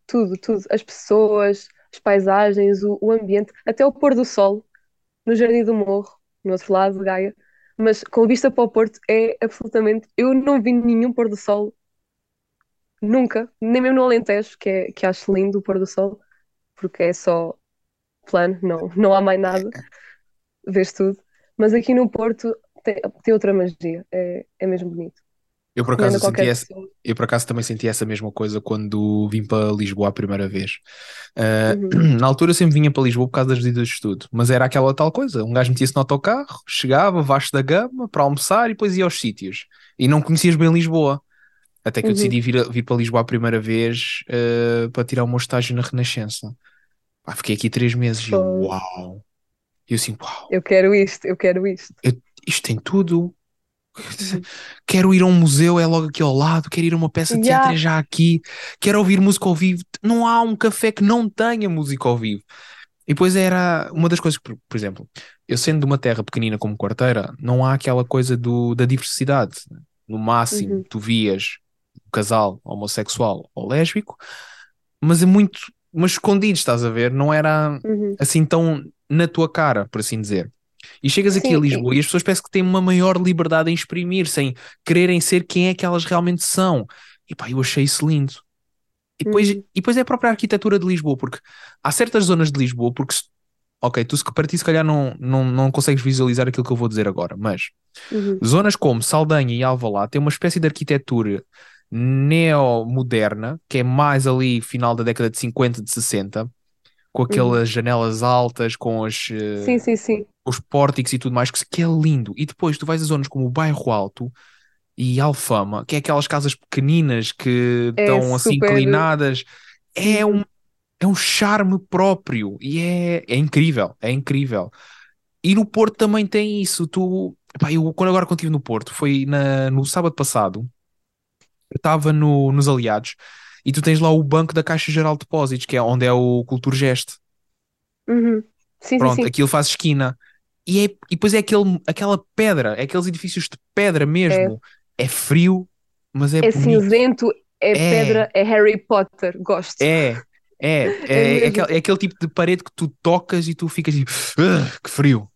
tudo, tudo. As pessoas, as paisagens, o, o ambiente, até o pôr do sol no Jardim do Morro, no outro lado de Gaia. Mas com vista para o Porto é absolutamente. Eu não vi nenhum pôr do sol nunca, nem mesmo no Alentejo, que, é, que acho lindo o pôr do sol, porque é só plano, não, não há mais nada, vês tudo. Mas aqui no Porto tem, tem outra magia, é, é mesmo bonito. Eu por acaso senti essa, eu por acaso também senti essa mesma coisa quando vim para Lisboa a primeira vez. Ah, Uhum. na altura eu sempre vinha para Lisboa por causa das visitas de estudo, mas era aquela tal coisa: um gajo metia-se no autocarro, chegava, Vasco da Gama, para almoçar e depois ia aos sítios. E não conhecias bem Lisboa. Até que eu Uhum. decidi vir, a- vir para Lisboa a primeira vez ah, para tirar o meu estágio na Renascença. Pá, fiquei aqui três meses e eu, Foi. uau! E eu assim, uau, Eu quero isto, eu quero isto. Isto tem tudo. Uhum. Quero ir a um museu, é logo aqui ao lado. Quero ir a uma peça de teatro, Yeah. é já aqui. Quero ouvir música ao vivo. Não há um café que não tenha música ao vivo. E depois era uma das coisas por, por exemplo, eu sendo de uma terra pequenina como Quarteira, não há aquela coisa do, da diversidade. No máximo, Uhum. tu vias um casal homossexual ou lésbico, mas é muito, mas escondido, estás a ver? Não era Uhum. assim tão na tua cara, por assim dizer. E chegas aqui Sim, a Lisboa e as pessoas parecem que têm uma maior liberdade em exprimir, sem quererem ser quem é que elas realmente são. E pá, eu achei isso lindo. E depois, Uhum. e depois é a própria arquitetura de Lisboa, porque há certas zonas de Lisboa, porque, se- ok, tu se para ti se calhar não, não, não consegues visualizar aquilo que eu vou dizer agora, mas Uhum. zonas como Saldanha e Alvalade têm uma espécie de arquitetura neomoderna, que é mais ali final da década de 50, de 60, com aquelas janelas altas, com as, eh, Sim, sim, sim. os pórticos e tudo mais, que, que é lindo. E depois tu vais a zonas como o Bairro Alto e Alfama, que é aquelas casas pequeninas que É estão assim super- inclinadas. É Uhum. um, é um charme próprio e é, é incrível, é incrível. E no Porto também tem isso. Tu, epá, eu, quando agora quando estive no Porto, foi na, no sábado passado, eu estava no, nos Aliados e tu tens lá o banco da Caixa Geral de Depósitos, que é onde é o Culturgest. Uhum. Sim, Pronto, sim, sim. aquilo faz esquina. E, é, e depois é aquele, aquela pedra, é aqueles edifícios de pedra mesmo. É, frio, mas é, É bonito. cinzento, é, É. pedra, é Harry Potter. Gosto. É, é, é, é, mesmo. aquele, é aquele tipo de parede que tu tocas e tu ficas tipo, "Ugh, que frio.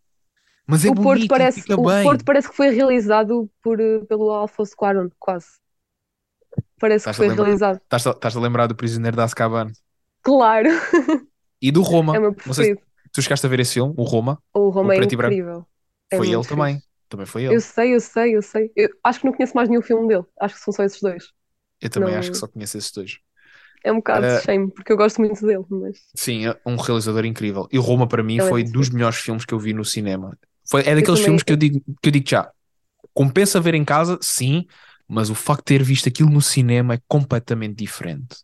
Mas é O Porto bonito e parece, o bem. Porto parece que foi realizado por, eh, pelo Alfonso Cuarón, quase. Parece que foi lembrar? realizado. Estás a, estás a lembrar do Prisioneiro de Azkaban Claro, e do Roma. é o meu sei preferido. tu chegaste a ver esse filme, o Roma. O Roma é e branco. incrível. É Foi ele também. Também foi ele. Eu sei, eu sei, eu sei. Eu acho que não conheço mais nenhum filme dele. Acho que são só esses dois. Eu também Não- acho que só conheço esses dois. É um bocado Eh, shame, porque eu gosto muito dele, mas Sim, é um realizador incrível. E Roma, para mim, é foi dos melhores filmes que eu vi no cinema. Foi, é daqueles filmes que eu digo, que eu digo já. Compensa ver em casa, sim, mas o facto de ter visto aquilo no cinema é completamente diferente.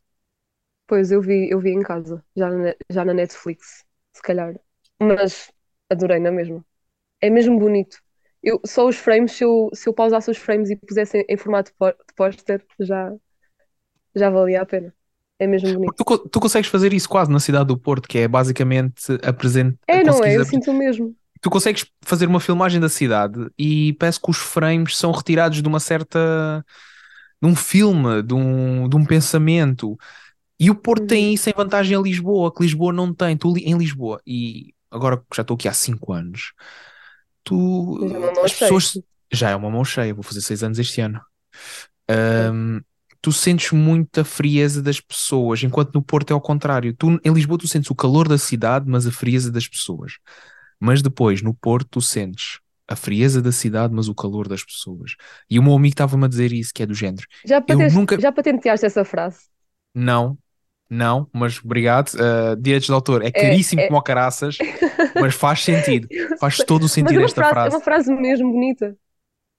Pois, eu vi, eu vi em casa, já na, já na Netflix, se calhar. Mas adorei na mesma. É mesmo bonito. Eu, só os frames, se eu, se eu pausasse os frames e pusesse em, em formato de pó- de póster, já, já valia a pena. É mesmo bonito. Tu, tu consegues fazer isso quase na cidade do Porto, que é basicamente apresentar. É, não é? Eu sinto o mesmo. Tu consegues fazer uma filmagem da cidade e parece que os frames são retirados de uma certa. de um filme, de um, de um pensamento. E o Porto Uhum. tem isso em vantagem a Lisboa, que Lisboa não tem. Tu em Lisboa, e agora que já estou aqui há 5 anos, tu. Já é uma mão as cheia. pessoas. Já é uma mão cheia, vou fazer 6 anos este ano. Ahm, tu sentes muita frieza das pessoas, enquanto no Porto é ao contrário. Tu, em Lisboa tu sentes o calor da cidade, mas a frieza das pessoas. Mas depois, no Porto, tu sentes a frieza da cidade, mas o calor das pessoas. E o meu amigo estava-me a dizer isso, que é do género. Já, patente, nunca- já patenteaste essa frase? Não, não, mas obrigado. Uh, direitos de autor é caríssimo é- como o caraças, mas faz sentido. Faz todo o é sentido esta frase, é frase. uma frase mesmo bonita.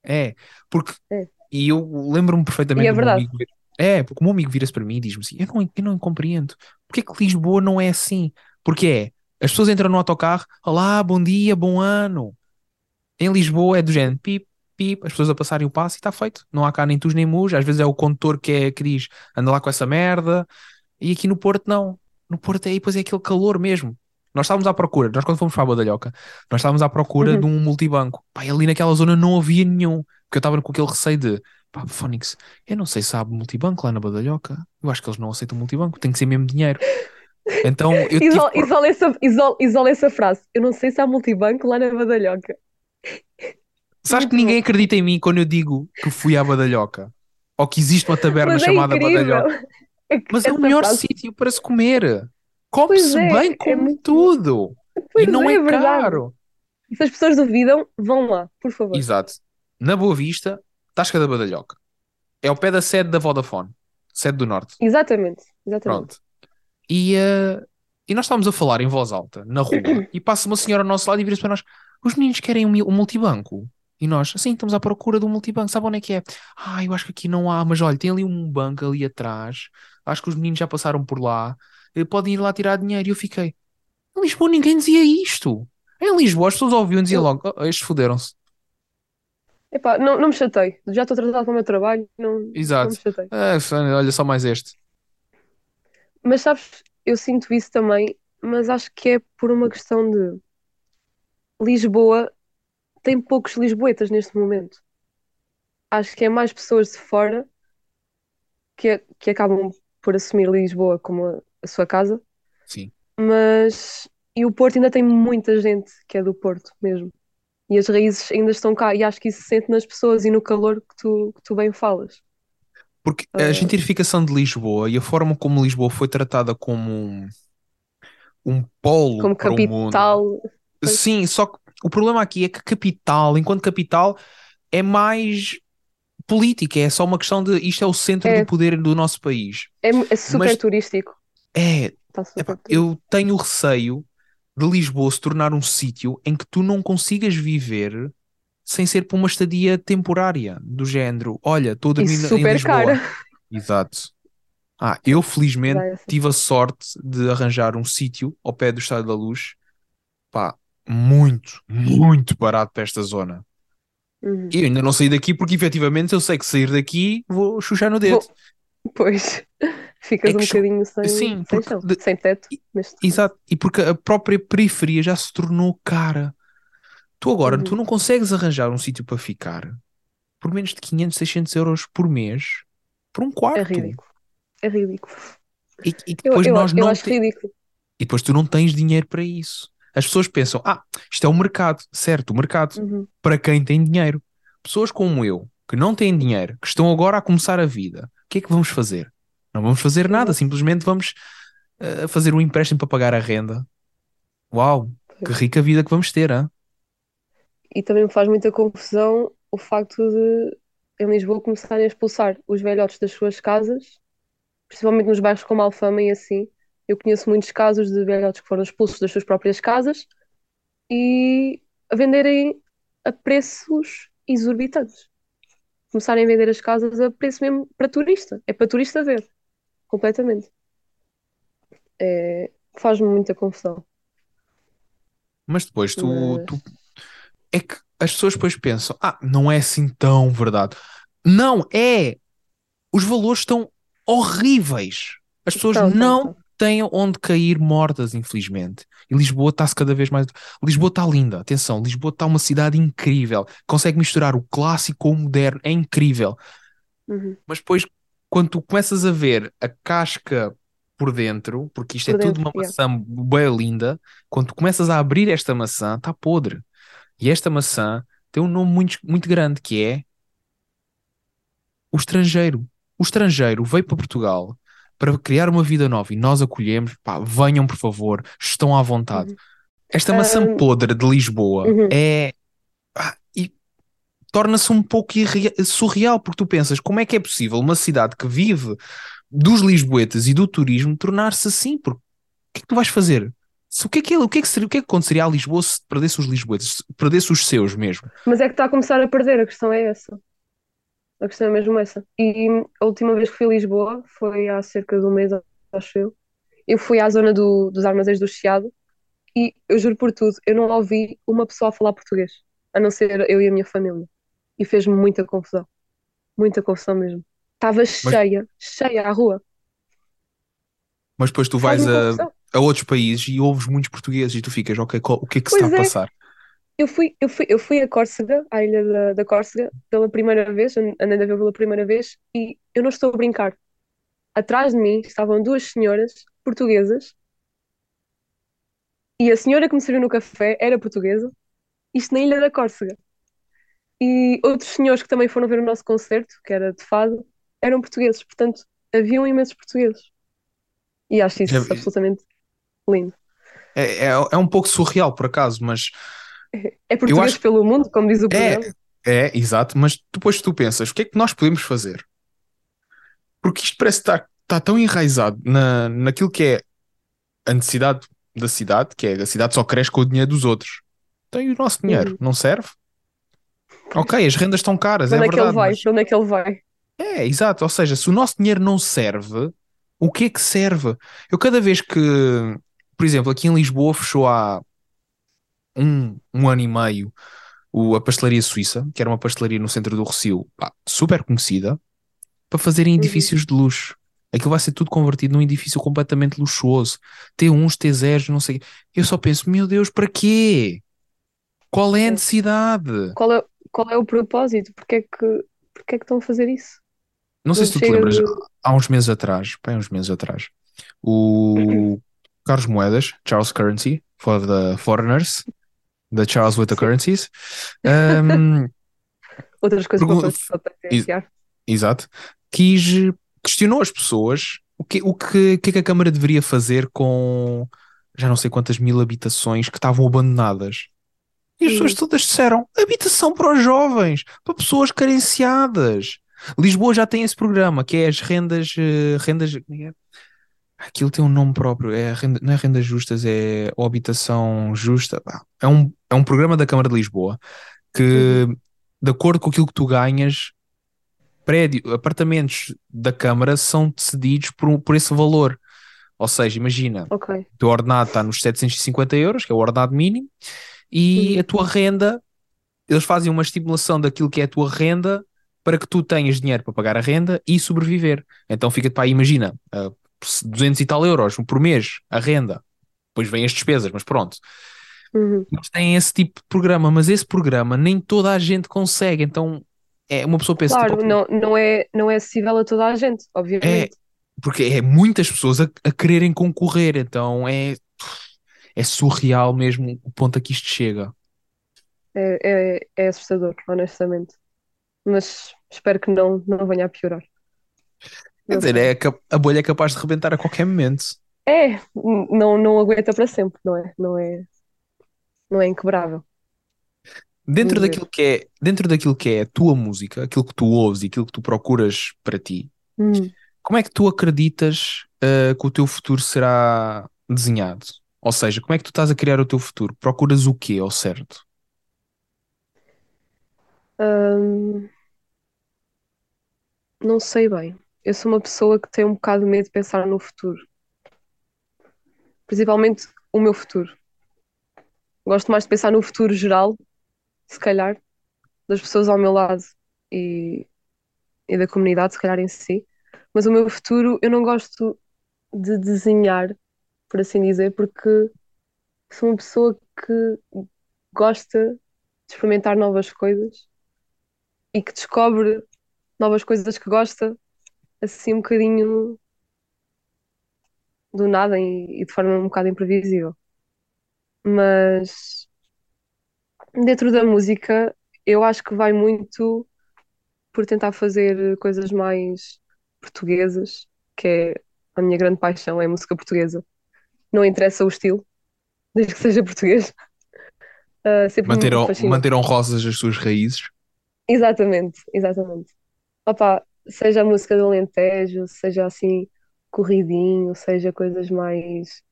É, porque. É. E eu lembro-me perfeitamente E é do meu verdade. amigo. É, porque o meu amigo vira-se para mim e diz-me assim: eu não, eu não compreendo. Porque é que Lisboa não é assim? Porque é, as pessoas entram no autocarro, olá, bom dia, bom ano. Em Lisboa é do género, pip, pip, as pessoas a passarem o passo e está feito. Não há cá nem tus nem mus. Às vezes é o condutor que, é, que diz, anda lá com essa merda. E aqui no Porto não. No Porto aí depois é aquele calor mesmo. Nós estávamos à procura, nós quando fomos para a Badalhoca, nós estávamos à procura Uhum. de um multibanco. Pá, ali naquela zona não havia nenhum. Porque eu estava com aquele receio de, pá, Fónix, eu não sei se há multibanco lá na Badalhoca. Eu acho que eles não aceitam multibanco, tem que ser mesmo dinheiro. Então eu tive Isola, que- isola essa, isola, isola essa frase. Eu não sei se há multibanco lá na Badalhoca. Sabes que ninguém acredita em mim quando eu digo que fui à Badalhoca? Ou que existe uma taberna Mas é chamada incrível. Badalhoca? Mas é o melhor frase- sítio para se comer. Come-se é, bem é com muito- tudo. Pois e não é, é, é caro. E se as pessoas duvidam, vão lá, por favor. Exato. Na Boa Vista, Tasca da Badalhoca. É ao pé da sede da Vodafone. Sede do Norte. Exatamente, exatamente. Pronto. E, eh, e nós estávamos a falar em voz alta, na rua, e passa uma senhora ao nosso lado e vira-se para nós: os meninos querem um, um multibanco. E nós, assim, estamos à procura de um multibanco. Sabe onde é que é? Ah, eu acho que aqui não há, mas olha, tem ali um banco ali atrás. Acho que os meninos já passaram por lá. Eh, Podem ir lá tirar dinheiro. E eu fiquei: em Lisboa ninguém dizia isto. Em Lisboa as pessoas ouviam e diziam logo: oh, estes fuderam-se. Epá, não, não me chatei. Já estou atrasado para o meu trabalho, não, não Exato. me chatei. Ah, olha só mais este. Mas sabes, eu sinto isso também, mas acho que é por uma questão de Lisboa tem poucos lisboetas neste momento. Acho que é mais pessoas de fora que, que acabam por assumir Lisboa como a, a sua casa, Sim. mas e o Porto ainda tem muita gente que é do Porto mesmo. E as raízes ainda estão cá, e acho que isso se sente nas pessoas e no calor que tu, que tu bem falas. Porque a gentrificação de Lisboa e a forma como Lisboa foi tratada como um, um polo Como para o mundo. capital. Sim, só que o problema aqui é que capital, enquanto capital, é mais política, é só uma questão de isto é o centro É. do poder do nosso país. É, é super Mas- turístico. É, super epá, turístico. eu tenho receio de Lisboa se tornar um sítio em que tu não consigas viver sem ser por uma estadia temporária, do género, olha, estou a E dormir na- em super Lisboa. cara. Exato. Ah, eu felizmente é assim. tive a sorte de arranjar um sítio ao pé do Estádio da Luz, pá, muito, muito barato para esta zona. Uhum. E eu ainda não saí daqui porque efetivamente eu sei que sair daqui vou chuchar no dedo. Pois, ficas É um bocadinho sem, Sim, sem chão, de- sem teto. Exato, e porque a própria periferia já se tornou cara. Tu agora, Uhum. tu não consegues arranjar um sítio para ficar por menos de 500, 600 euros por mês por um quarto. É ridículo. É ridículo. E, e Eu, depois eu, nós eu não te-. E depois tu não tens dinheiro para isso. As pessoas pensam, ah, isto é o mercado, certo, o mercado, Uhum. para quem tem dinheiro. Pessoas como eu, que não têm dinheiro, que estão agora a começar a vida, o que é que vamos fazer? Não vamos fazer nada, Exato. simplesmente vamos eh, fazer um empréstimo para pagar a renda. Uau, que rica vida que vamos ter, hein? E também me faz muita confusão o facto de, em Lisboa, começarem a expulsar os velhotes das suas casas, principalmente nos bairros como Alfama e assim. Eu conheço muitos casos de velhotes que foram expulsos das suas próprias casas e a venderem a preços exorbitantes. Começarem a vender as casas a preço mesmo para turista. É para turista ver, completamente. É, faz-me muita confusão. Mas depois tu, Mas- tu- É que as pessoas depois pensam, ah, não é assim tão verdade. Não, é. Os valores estão horríveis. As pessoas estão, não estão. têm onde cair mortas, infelizmente. E Lisboa está-se cada vez mais. Lisboa está linda, atenção, Lisboa está uma cidade incrível. Consegue misturar o clássico com o moderno, é incrível. Uhum. Mas depois, quando tu começas a ver a casca por dentro, porque isto Por é tudo dentro, uma yeah. maçã bem linda, quando tu começas a abrir esta maçã, está podre. E esta maçã tem um nome muito, muito grande que é o estrangeiro. O estrangeiro veio para Portugal para criar uma vida nova e nós acolhemos. Pá, venham, por favor, estão à vontade. Uhum. Esta maçã Ahm, podre de Lisboa Uhum. é. torna-se um pouco surreal, porque tu pensas como é que é possível uma cidade que vive dos lisboetas e do turismo tornar-se assim? Porque o que é que tu vais fazer? Se- O que é que, ele- o que, é que, seria, o que é que aconteceria a Lisboa se perdesse os lisboetas, se perdesse os seus mesmo? Mas é que está a começar a perder, a questão é essa. A questão é mesmo essa. E a última vez que fui a Lisboa foi há cerca de um mês, acho eu. Eu fui à zona do- dos armazéns do Chiado e eu juro por tudo, eu não ouvi uma pessoa a falar português, a não ser eu e a minha família. E fez-me muita confusão. Muita confusão mesmo. Estava cheia, cheia a rua. Mas depois tu vais a, confusão. A outros países e ouves muitos portugueses e tu ficas, ok, qual- o que é que se Pois está a é. passar? Eu fui, eu fui, eu fui a Córcega, à ilha da, da Córcega, pela primeira vez, and- andei a ver pela primeira vez, e eu não estou a brincar. Atrás de mim estavam duas senhoras portuguesas, e a senhora que me serviu no café era portuguesa, isto na ilha da Córcega. E outros senhores que também foram ver o nosso concerto, que era de fado, eram portugueses, portanto, haviam imensos portugueses. E acho isso É- absolutamente lindo. É, é, é um pouco surreal, por acaso, mas É português acho- pelo mundo, como diz o É, programa. é, exato, mas depois tu pensas, o que é que nós podemos fazer? Porque isto parece estar tão enraizado na, naquilo que é a necessidade da cidade, que é a cidade só cresce com o dinheiro dos outros. Tem o nosso dinheiro, Uhum. não serve? Ok, as rendas estão caras, é onde é que ele verdade, vai? mas- onde é que ele vai? É, exato. Ou seja, se o nosso dinheiro não serve, o que é que serve? Eu cada vez que, por exemplo, aqui em Lisboa fechou há um, um ano e meio o, a pastelaria suíça, que era uma pastelaria no centro do Rossio, pá, super conhecida, para fazerem edifícios de luxo. Aquilo vai ser tudo convertido num edifício completamente luxuoso. T1s, T0s, não sei. Eu só penso, meu Deus, para quê? Qual é a É. necessidade? Qual é, qual é o propósito? Porquê é que, porquê é que estão a fazer isso? Não sei se tu te lembras, de- há uns meses atrás, bem, uns meses atrás, o Carlos Moedas, Charles Currency, for the foreigners, the Charles with the currencies, um, Outras coisas para, potenciar. exato, quis, questionou as pessoas o que, o que, que é que a Câmara deveria fazer com já não sei quantas mil habitações que estavam abandonadas. E as pessoas todas disseram: habitação para os jovens, para pessoas carenciadas. Lisboa já tem esse programa que é as rendas. eh, rendas como é que é? Aquilo tem um nome próprio, é a renda, não é rendas justas, é habitação justa. É um, é um programa da Câmara de Lisboa que, de acordo com aquilo que tu ganhas, prédio, apartamentos da Câmara são decididos por, por esse valor. Ou seja, imagina, Ok. o teu ordenado está nos 750 euros, que é o ordenado mínimo, e Uhum. a tua renda, eles fazem uma estimulação daquilo que é a tua renda para que tu tenhas dinheiro para pagar a renda e sobreviver. Então fica-te para aí, imagina, ah, 200 e tal euros por mês a renda, depois vêm as despesas, mas pronto. Uhum. Eles têm esse tipo de programa, mas esse programa nem toda a gente consegue, então é uma pessoa pensa, Claro, tipo, não, não, é, não é acessível a toda a gente, obviamente. porque é muitas pessoas a, a quererem concorrer, então é, é surreal mesmo o ponto a que isto chega. É, é, é assustador, honestamente. Mas espero que não, não venha a piorar. Quer dizer, é, a bolha é capaz de rebentar a qualquer momento. É, não, não aguenta para sempre, não é? Não é, não é inquebrável. Dentro ver. daquilo que é, dentro daquilo que é a tua música, aquilo que tu ouves e aquilo que tu procuras para ti, Hum. como é que tu acreditas uh, que o teu futuro será desenhado? Ou seja, como é que tu estás a criar o teu futuro? Procuras o quê ao certo? Hum, não sei bem. Eu sou uma pessoa que tem um bocado de medo de pensar no futuro. Principalmente o meu futuro. Gosto mais de pensar no futuro geral, se calhar, das pessoas ao meu lado e, e da comunidade, se calhar em si. Mas o meu futuro eu não gosto de desenhar, por assim dizer, porque sou uma pessoa que gosta de experimentar novas coisas e que descobre novas coisas que gosta assim um bocadinho do nada e, e de forma um bocado imprevisível. Mas dentro da música, eu acho que vai muito por tentar fazer coisas mais portuguesas, que é a minha grande paixão, é a música portuguesa. Não interessa o estilo, desde que seja português. Ah, sempre Manter, me hon- fascinou. manter honrosas as suas raízes? Exatamente, exatamente. Opa, seja a música do Alentejo, seja assim, corridinho, seja coisas mais.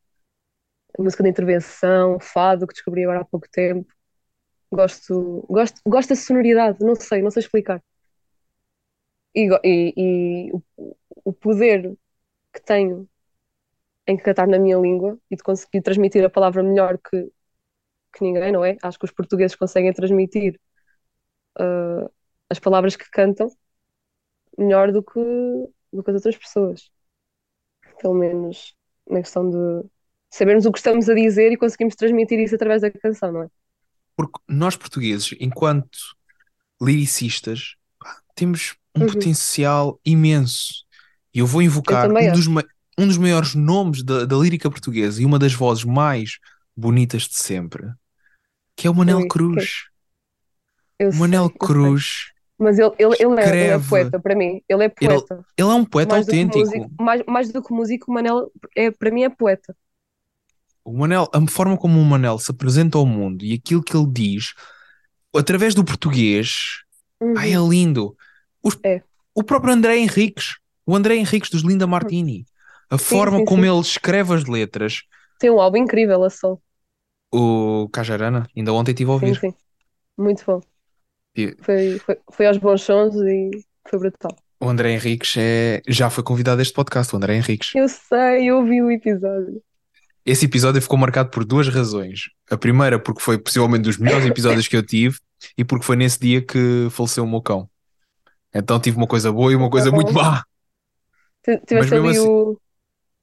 música de intervenção, fado, que descobri agora há pouco tempo. Gosto, gosto, gosto da sonoridade, não sei, não sei explicar. E, e, e o, o poder que tenho em cantar na minha língua e de conseguir transmitir a palavra melhor que, que ninguém, não é? Acho que os portugueses conseguem transmitir ah, as palavras que cantam melhor do que, do que as outras pessoas. Pelo menos na questão de sabermos o que estamos a dizer e conseguimos transmitir isso através da canção, não é? Porque nós portugueses, enquanto lyricistas, temos um Uhum. potencial imenso. E eu vou Eu invocar também um dos, um dos maiores nomes da, da lírica portuguesa e uma das vozes mais bonitas de sempre, que é o Manel que- Cruz. Eu O Manel eu sei. Cruz, Mas ele, ele, ele, é, ele é poeta, para mim. Ele é ele, poeta. ele é um poeta Mais autêntico. músico, mais, mais do que músico, o Manel é, para mim é poeta. O Manel, a forma como o Manel se apresenta ao mundo e aquilo que ele diz, através do português, ah, é Uhum. lindo. Os- É. O próprio André Henriques, o André Henriques dos Linda Martini, a Sim, forma sim, como sim. ele escreve as letras, Tem um álbum incrível a só. o Cajarana, ainda ontem estive a Sim, ouvir. sim. Muito bom. E Foi, foi, foi aos bons sons e foi brutal. O André Henriques é, já foi convidado a este podcast, o André Henriques. Eu sei, eu ouvi o episódio. Esse episódio ficou marcado por duas razões. A primeira, porque foi possivelmente dos melhores episódios que eu tive, e porque foi nesse dia que faleceu o meu cão. Então tive uma coisa boa e uma coisa muito má. Tiveste ali assim, o.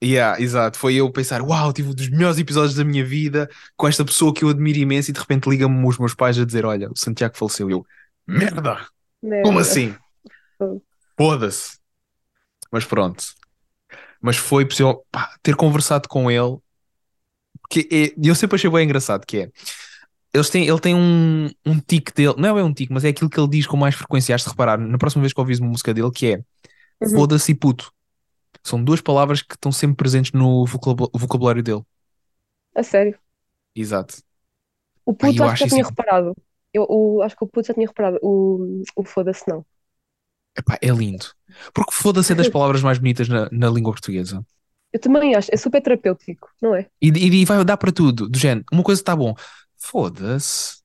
yeah, exato. Foi eu pensar, uau, tive um dos melhores episódios da minha vida com esta pessoa que eu admiro imenso, e de repente liga-me os meus pais a dizer: Olha, o Santiago faleceu. Eu, merda, como Merda. assim? Foda-se. Mas pronto. Mas foi possível pá, ter conversado com ele. Porque é- eu sempre achei bem engraçado que é. Eles têm, ele tem um, um tique dele, não é bem um tique, mas é aquilo que ele diz com mais frequência. Has de reparar, na próxima vez que ouvis uma música dele, que é Uhum. foda-se e puto. São duas palavras que estão sempre presentes no vocabul- vocabulário dele. A sério. Exato. O puto eu acho que acho já tinha isso- reparado. Eu, o, acho que o puto já tinha reparado. O, o foda-se não. Epá, é lindo. Porque foda-se é das palavras mais bonitas na, na língua portuguesa. Eu também acho. É super terapêutico, não é? E, e, e vai dar para tudo. Do género, uma coisa está bom. Foda-se.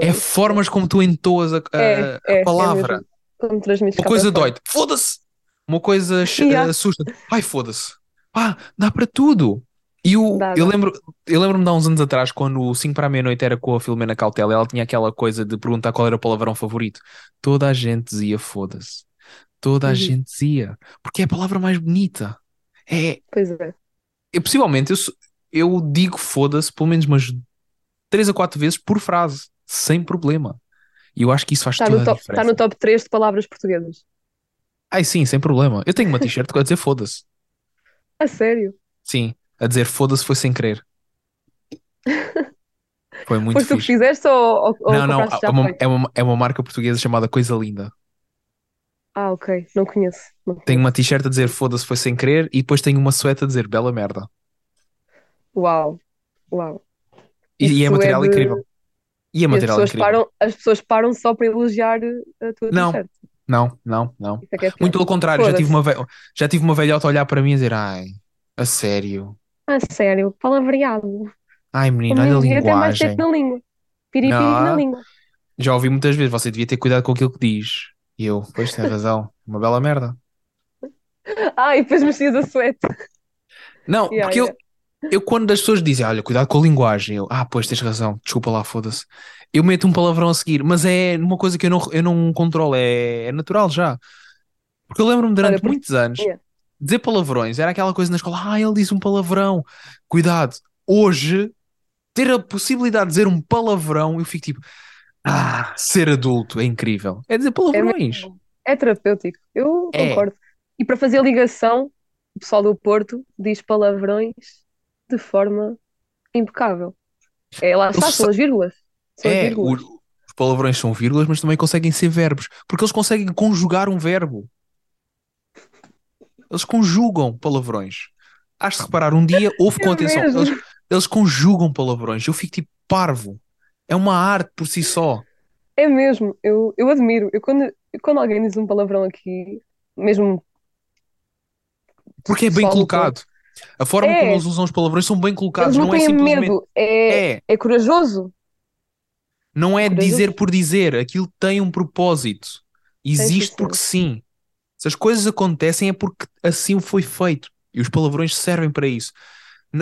É Foda-se. formas como tu entoas a, a- É, a é, é palavra. mesmo. Como transmites Uma coisa dói Foda-se. Uma coisa Yeah. assusta. Ai, foda-se. Pá, dá para tudo. E o, Dá, eu dá. lembro, eu lembro-me de há uns anos atrás, quando o 5 para a meia-noite era com a Filomena Cautela, ela tinha aquela coisa de perguntar qual era o palavrão favorito. Toda a gente dizia foda-se. Toda a Uhum. gente dizia. Porque é a palavra mais bonita. É, Pois é. eu, possivelmente eu, eu digo foda-se pelo menos umas 3 a 4 vezes por frase, sem problema. E eu acho que isso faz Está toda a top, diferença. está no top 3 de palavras portuguesas. Ai, sim, sem problema. Eu tenho uma t-shirt a dizer foda-se. A sério. Sim, a dizer foda-se foi sem querer. Foi muito Foste tu que fizeste ou, ou, Não, não, é uma, é uma, é uma marca portuguesa chamada Coisa Linda. Ah, ok. Não conheço. Não Tem uma t-shirt a dizer foda-se, foi sem querer, e depois tem uma suéte a dizer bela merda. Uau, uau. E, e é Isso é material de- incrível. E é as material pessoas incrível. param, as pessoas param só para elogiar a tua Não. t-shirt. Não, não, não. É é. Muito pelo contrário, já tive, uma já tive uma velhota a olhar para mim e dizer: Ai, a sério. Ah, sério, palavreado. Ai, O menino, olha a devia ter mais linguagem. tempo na língua. Piripiri na língua. Já ouvi muitas vezes, você devia ter cuidado com aquilo que diz. E eu, pois tem razão, uma bela merda. E depois mexias a suéte. Não, Yeah, porque yeah. eu, eu quando as pessoas dizem, olha, cuidado com a linguagem, eu, ah, pois tens razão, desculpa lá, foda-se. Eu meto um palavrão a seguir, mas é uma coisa que eu não, eu não controlo, é, é natural já. Porque eu lembro-me durante Olha, por- muitos anos, Yeah. Dizer palavrões era aquela coisa na escola, ah, ele diz um palavrão, cuidado. Hoje, ter a possibilidade de dizer um palavrão, eu fico tipo, ah, ser adulto é incrível. É dizer É palavrões. mesmo. É terapêutico. Eu É. concordo. E para fazer ligação, o pessoal do Porto diz palavrões de forma impecável. É, lá está, são as vírgulas. São as É, vírgulas. o- os palavrões são vírgulas, mas também conseguem ser verbos, porque eles conseguem conjugar um verbo. Eles conjugam palavrões. Has de reparar, um dia houve com É atenção, mesmo. eles, eles conjugam palavrões. Eu fico tipo parvo. É uma arte por si só. É mesmo, eu, eu admiro. Eu quando, quando alguém diz um palavrão aqui, mesmo Porque é bem colocado. A forma É. como eles usam os palavrões são bem colocados. eles não Não é simplesmente. medo, é, É, é corajoso. não é Corajoso. dizer por dizer. Aquilo tem um propósito. Existe porque sim. Se as coisas acontecem é porque assim foi feito. E os palavrões servem para isso.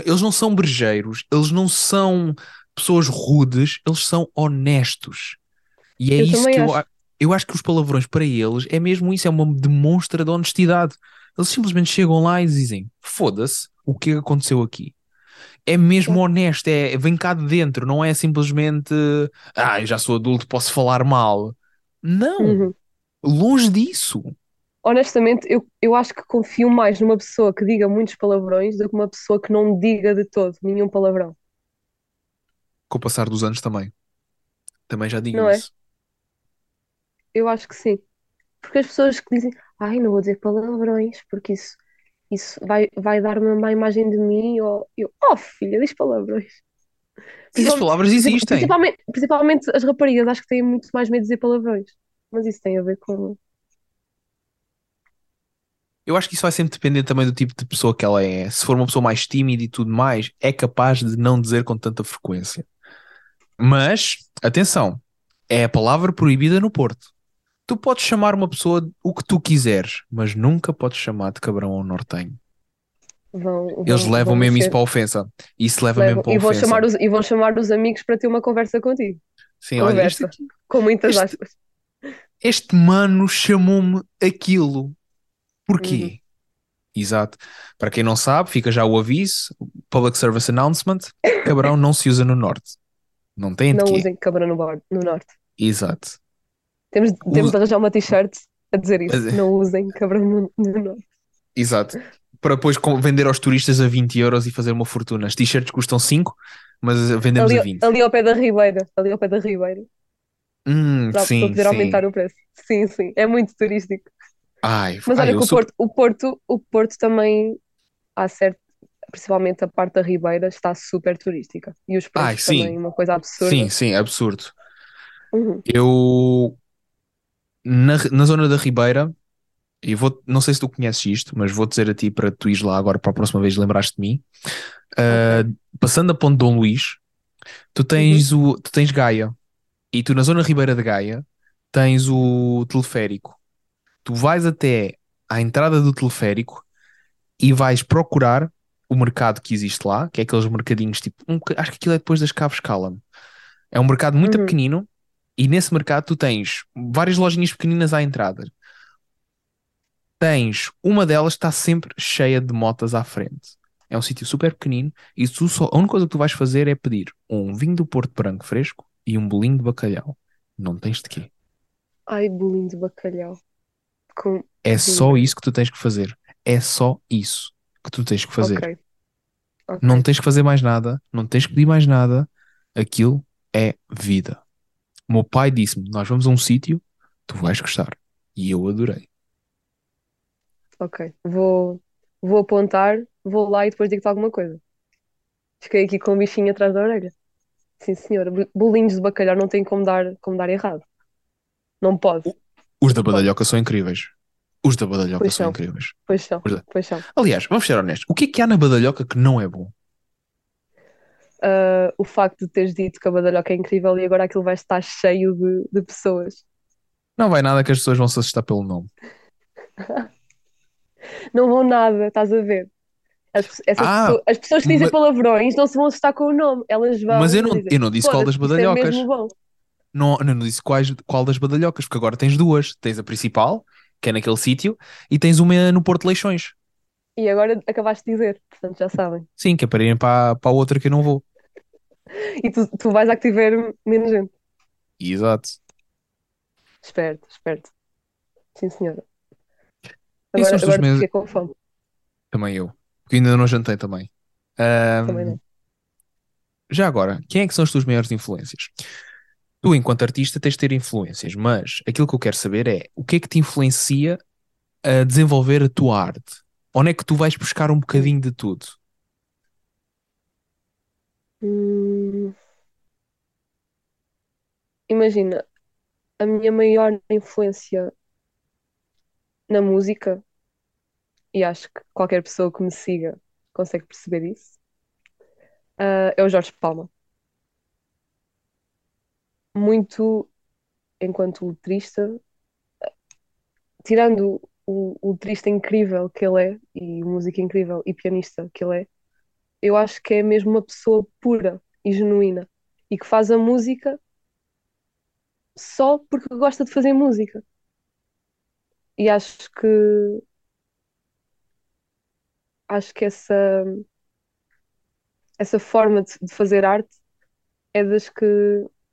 Eles não são brejeiros, eles não são pessoas rudes, eles são honestos. E é Eu isso que eu, acho. eu acho que os palavrões para eles é mesmo isso, é uma demonstra de honestidade. Eles simplesmente chegam lá e dizem: foda-se, o que é que aconteceu aqui? É mesmo honesto, é, vem cá de dentro, não é simplesmente ah, eu já sou adulto, posso falar mal. Não, Uhum. longe disso. Honestamente, eu, eu acho que confio mais numa pessoa que diga muitos palavrões do que uma pessoa que não diga de todo nenhum palavrão. Com o passar dos anos também. Também já digo Não é? isso. Eu acho que sim. Porque as pessoas que dizem, ai, não vou dizer palavrões, porque isso, isso vai, vai dar uma má imagem de mim. Ou eu, oh, filha, diz palavrões. Sim, as Principalmente- palavras existem. Principalmente, principalmente as raparigas, acho que têm muito mais medo de dizer palavrões. Mas isso tem a ver com. Eu acho que isso vai sempre depender também do tipo de pessoa que ela é. Se for uma pessoa mais tímida e tudo mais, é capaz de não dizer com tanta frequência. Mas, atenção, é a palavra proibida no Porto. Tu podes chamar uma pessoa o que tu quiseres, mas nunca podes chamar de cabrão ou nortenho. Vão, Eles levam mesmo ser- isso para a ofensa. Isso leva levam- mesmo para a e, vão ofensa. chamar os, e vão chamar os amigos para ter uma conversa contigo. Sim, olha, este, conversa. Com muitas Este- aspas. este mano chamou-me aquilo. Porquê? Exato. Para quem não sabe, fica já o aviso: Public Service Announcement: cabrão não se usa no Norte. Não tem Não usem cabrão no, bar, no norte. Exato. Temos, temos de arranjar uma t-shirt a dizer isso. Mas- Não usem cabrão no, no norte. Exato. Para depois vender aos turistas a 20 euros e fazer uma fortuna. As t-shirts custam 5, mas vendemos Ali, a 20. ali ao pé da Ribeira. Ali ao pé da Ribeira. Hum, Para, para sim, poder sim. aumentar o preço. Sim, sim. É muito turístico. Ai, Mas ai, olha que o sou- Porto, o Porto, o Porto também há certo, principalmente a parte da Ribeira, está super turística. E os preços Ai, sim. também, uma coisa absurda. Sim, sim, absurdo. Uhum. Eu na, na zona da Ribeira, e vou, não sei se tu conheces isto, mas vou dizer a ti para tu ires lá agora para a próxima vez lembraste de mim. Ah, passando a Ponte Dom Luís, tu tens o tu tens Gaia e tu na zona Ribeira de Gaia tens o teleférico. Tu vais até à entrada do teleférico e vais procurar o mercado que existe lá, que é aqueles mercadinhos tipo, um acho que aquilo é depois das Caves Callan. É um mercado muito Uhum. pequenino e nesse mercado tu tens várias lojinhas pequeninas à entrada. Tens uma delas que está sempre cheia de motas à frente. É um sítio super pequenino e tu só, a única coisa que tu vais fazer é pedir um vinho do Porto Branco fresco e um bolinho de bacalhau. Não tens de quê. Ai, bolinho de bacalhau. Com... É Sim. só isso que tu tens que fazer. É só isso que tu tens que fazer. Ok. Ok. Não tens que fazer mais nada, não tens que pedir mais nada. Aquilo é vida. O meu pai disse-me: Nós vamos a um sítio, tu vais gostar. E eu adorei. Ok. Vou, vou apontar, vou lá e depois digo-te alguma coisa. Fiquei aqui com um bichinho atrás da orelha. Sim, senhora. Bolinhos de bacalhau não tem como dar, como dar errado. Não pode. Os da Badalhoca são incríveis. Os da Badalhoca Pois são incríveis. Pois são, é. pois são. Aliás, vamos ser honestos: o que é que há na Badalhoca que não é bom? Ah, o facto de teres dito que a badalhoca é incrível e agora aquilo vai estar cheio de, de pessoas. Não vai nada que as pessoas vão se assustar pelo nome. Não vão nada, estás a ver? As, Ah, pessoas, as pessoas que dizem mas- palavrões não se vão assustar com o nome. Elas vão Mas eu não, dizer, eu não disse qual das "Foda-se, isto é bom. Não, não disse quais, qual das badalhocas, porque agora tens duas. Tens a principal, que é naquele sítio, e tens uma no Porto Leixões. E agora acabaste de dizer, portanto já sabem. Sim, que é para irem para, para a outra que eu não vou. E tu, tu vais a que tiver menos gente. Exato. Esperto, esperto. Sim, senhora. Agora, agora fiquei com fome. Também eu. Porque ainda não jantei também. Ahm, Também não. Já agora, quem é que são as tuas maiores influências? Tu, enquanto artista, tens de ter influências, mas aquilo que eu quero saber é o que é que te influencia a desenvolver a tua arte? Onde é que tu vais buscar um bocadinho de tudo? Hum, imagina, a minha maior influência na música, e acho que qualquer pessoa que me siga consegue perceber isso, ah, é o Jorge Palma. Muito enquanto letrista, tirando o, o letrista incrível que ele é, e o músico incrível e pianista que ele é, eu acho que é mesmo uma pessoa pura e genuína e que faz a música só porque gosta de fazer música. E acho que acho que essa essa forma de, de fazer arte é das que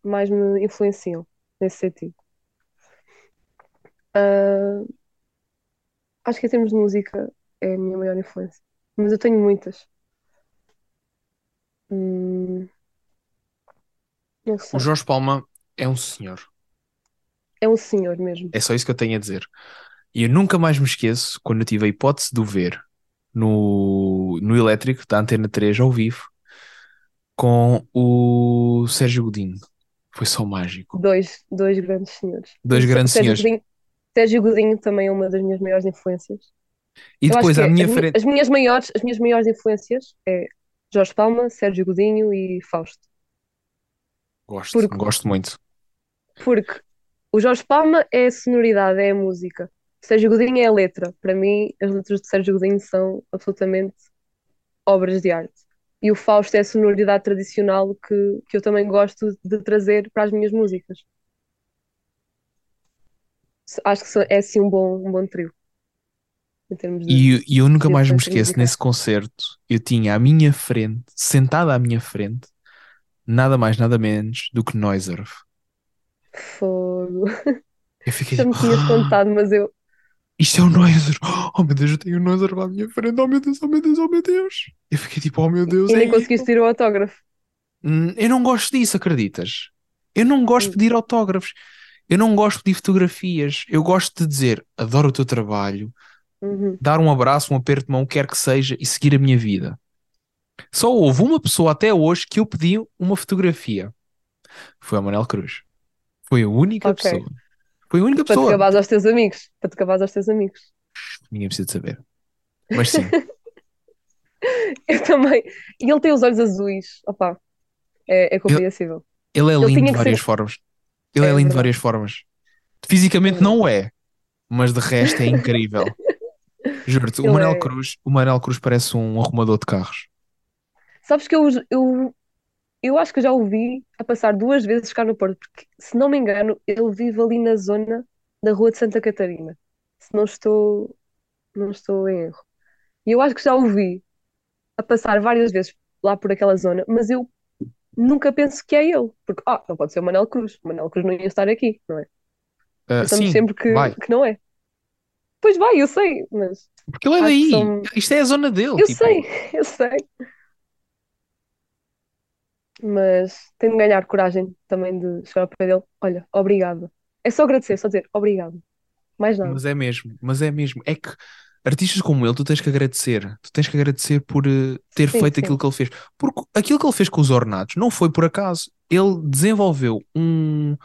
mais me influenciam nesse sentido. Ah, acho que em termos de música é a minha maior influência, mas eu tenho muitas. Hum. O Jorge Palma é um senhor. É um senhor mesmo. É só isso que eu tenho a dizer. E eu nunca mais me esqueço quando eu tive a hipótese de o ver no, no elétrico da Antena 3 ao vivo com o Sérgio Godinho. Foi só mágico. Dois, dois grandes senhores. Dois grandes Sérgio senhores. Godinho, Sérgio Godinho também é uma das minhas maiores influências. E Eu depois à é, minha as, frente. as minhas maiores, as minhas maiores influências é Jorge Palma, Sérgio Godinho e Fausto. Gosto, porque- gosto muito. Porque o Jorge Palma é a sonoridade, é a música. O Sérgio Godinho é a letra. Para mim, as letras de Sérgio Godinho são absolutamente obras de arte. E o Fausto é a sonoridade tradicional que, que eu também gosto de trazer para as minhas músicas. Acho que é assim um bom, um bom trio. E, e eu nunca mais me esqueço nesse concerto. Eu tinha à minha frente, sentada à minha frente, nada mais, nada menos do que Noiser. Fogo. Eu fiquei Já me tipo, tinhas "Ah, contado, mas eu. Isto é o Noiser. Oh meu Deus, eu tenho o Noiser à minha frente. Oh meu Deus, oh meu Deus, oh meu Deus. Eu fiquei tipo, oh meu Deus, E é nem isto. conseguiste tirar o autógrafo. Hum, Eu não gosto disso, acreditas? Eu não gosto de Hum. pedir autógrafos. Eu não gosto de pedir fotografias. Eu gosto de dizer, adoro o teu trabalho, Uhum. dar um abraço, um aperto de mão, quer que seja, e seguir a minha vida. Só houve uma pessoa até hoje que eu pedi uma fotografia. Foi a Manel Cruz. Foi a única Ok. pessoa. Foi a única Para te pessoa. gabares aos teus amigos. Para te aos teus amigos. Ninguém precisa de saber. Mas sim, Eu também. E ele tem os olhos azuis. Opa, é, é compreensível. ele é Ele lindo de várias ser- formas. Ele é, É lindo de várias formas. Fisicamente É não é, mas de resto é incrível. Juro-te, o Ele Manel é- Cruz, o Manel Cruz parece um arrumador de carros. Sabes que eu, eu, eu acho que já o vi a passar duas vezes cá no Porto, porque, se não me engano, ele vive ali na zona da Rua de Santa Catarina. Se não estou, não estou em erro. E eu acho que já o vi a passar várias vezes lá por aquela zona, mas eu nunca penso que é ele. Porque, ah, não pode ser o Manel Cruz. O Manel Cruz não ia estar aqui, não é? Ah, Pensamos sim, sempre que, vai. que não é. Pois vai, eu sei, mas Porque ele é daí. são- Isto é a zona dele. eu tipo, sei, eu sei. Mas tenho de ganhar coragem também de chegar ao pé dele. Olha, obrigado. É só agradecer, só dizer obrigado. Mais nada. Mas é mesmo, mas é mesmo. É que artistas como ele, tu tens que agradecer. Tu tens que agradecer por eh, ter Sim, feito sim. aquilo que ele fez. Porque aquilo que ele fez com os ornatos não foi por acaso. Ele desenvolveu um,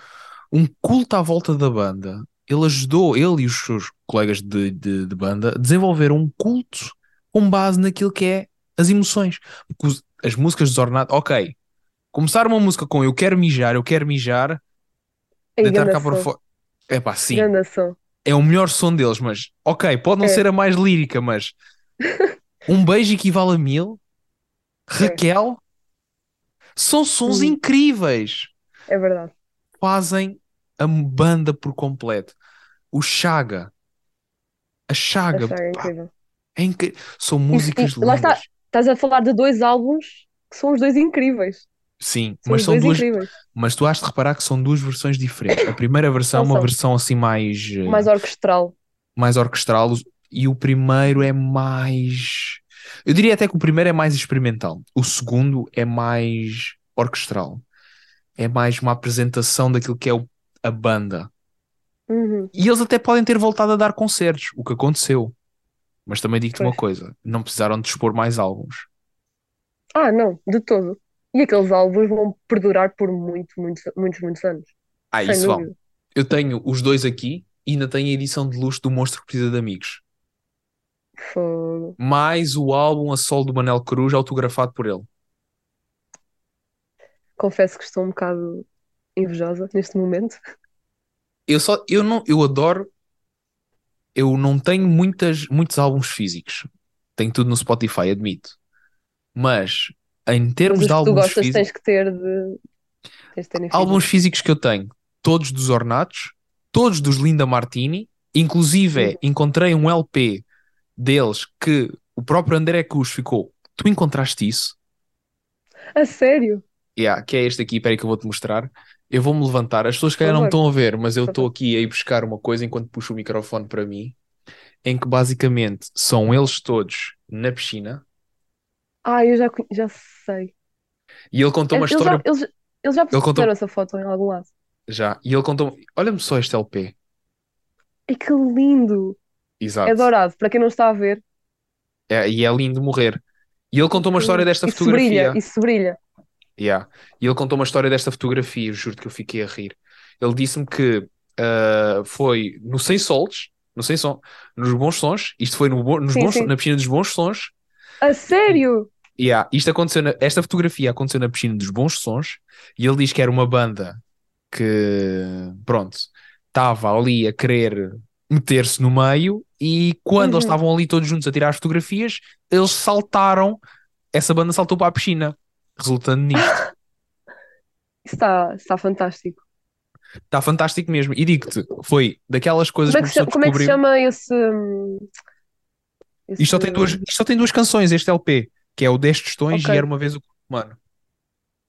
um culto à volta da banda. Ele ajudou, ele e os seus colegas de, de, de banda, a desenvolver um culto com base naquilo que é as emoções. Porque os- as músicas dos ornatos, ok. Começar uma música com eu quero mijar, eu quero mijar, Ei, deitar cá para fora. É pá, sim é o melhor som deles, mas ok, pode não É. ser a mais lírica, mas um beijo equivale a mil. É. Raquel são sons Hum. incríveis, É verdade. fazem a banda por completo. O Chaga, a Chaga, pá, incrível. é incrível. São músicas e lá está. Estás a falar de dois álbuns que são os dois incríveis. Sim, São mas são duas, incríveis. mas tu has de reparar que são duas versões diferentes. A primeira versão é uma são. versão assim mais eh, Mais orquestral. mais orquestral e o primeiro é mais. Eu diria até que o primeiro é mais experimental, o segundo é mais orquestral, é mais uma apresentação daquilo que é o- a banda. Uhum. E eles até podem ter voltado a dar concertos, o que aconteceu. Mas também digo-te uma coisa: não precisaram de expor mais álbuns. Ah, não, de todo. E aqueles álbuns vão perdurar por muito, muitos, muitos, muitos anos. Ah, Sem isso vão. Eu tenho os dois aqui e ainda tenho a edição de luxo do Monstro que Precisa de Amigos. Fogo. Mais o álbum A Sol do Manel Cruz, autografado por ele. Confesso que estou um bocado invejosa neste momento. Eu só, eu não, eu adoro. Eu não tenho muitas, muitos álbuns físicos. Tenho tudo no Spotify, admito. Mas em termos os de que tu álbuns gostas físicos, tens que ter de. Tens de ter em álbuns físicos que eu tenho, todos dos Ornatos, todos dos Linda Martini, inclusive Uhum. encontrei um LP deles que o próprio André Cruz ficou. Tu encontraste isso? A sério? Yeah, que é este aqui, espera aí que eu vou-te mostrar. Eu vou-me levantar. As pessoas que não favor. estão a ver, mas eu estou aqui a ir buscar uma coisa enquanto puxo o microfone para mim, em que basicamente são eles todos na piscina Ah, eu já, conhe- já sei. e ele contou uma Eles história já, eles, eles já Ele contou- puseram essa foto em algum lado. já, e ele contou, olha-me só este LP. Ai, que lindo! Exato. É dourado, para quem não está a ver. É, e é lindo morrer. E ele contou uma história desta Isso fotografia. brilha, isso brilha. Yeah. E ele contou uma história desta fotografia, eu juro que eu fiquei a rir. Ele disse-me que ah, foi no Sem Sols, no Sem Som, nos Bons Sons, isto foi no, bo- nos Sim, bons, sim. na piscina dos Bons Sons, A sério? Yeah, isto aconteceu na- esta fotografia aconteceu na piscina dos bons sons e ele diz que era uma banda que, pronto, estava ali a querer meter-se no meio e quando eles Uhum. estavam ali todos juntos a tirar as fotografias, eles saltaram, essa banda saltou para a piscina, resultando nisto. Está, está fantástico. Está fantástico mesmo. E digo-te, foi daquelas coisas Como é que se, como é que se chama esse, hum, Isto só tem duas, esse- isto só tem duas canções, este LP, que é o 10 Tostões Ok. e Era Uma Vez o Mano.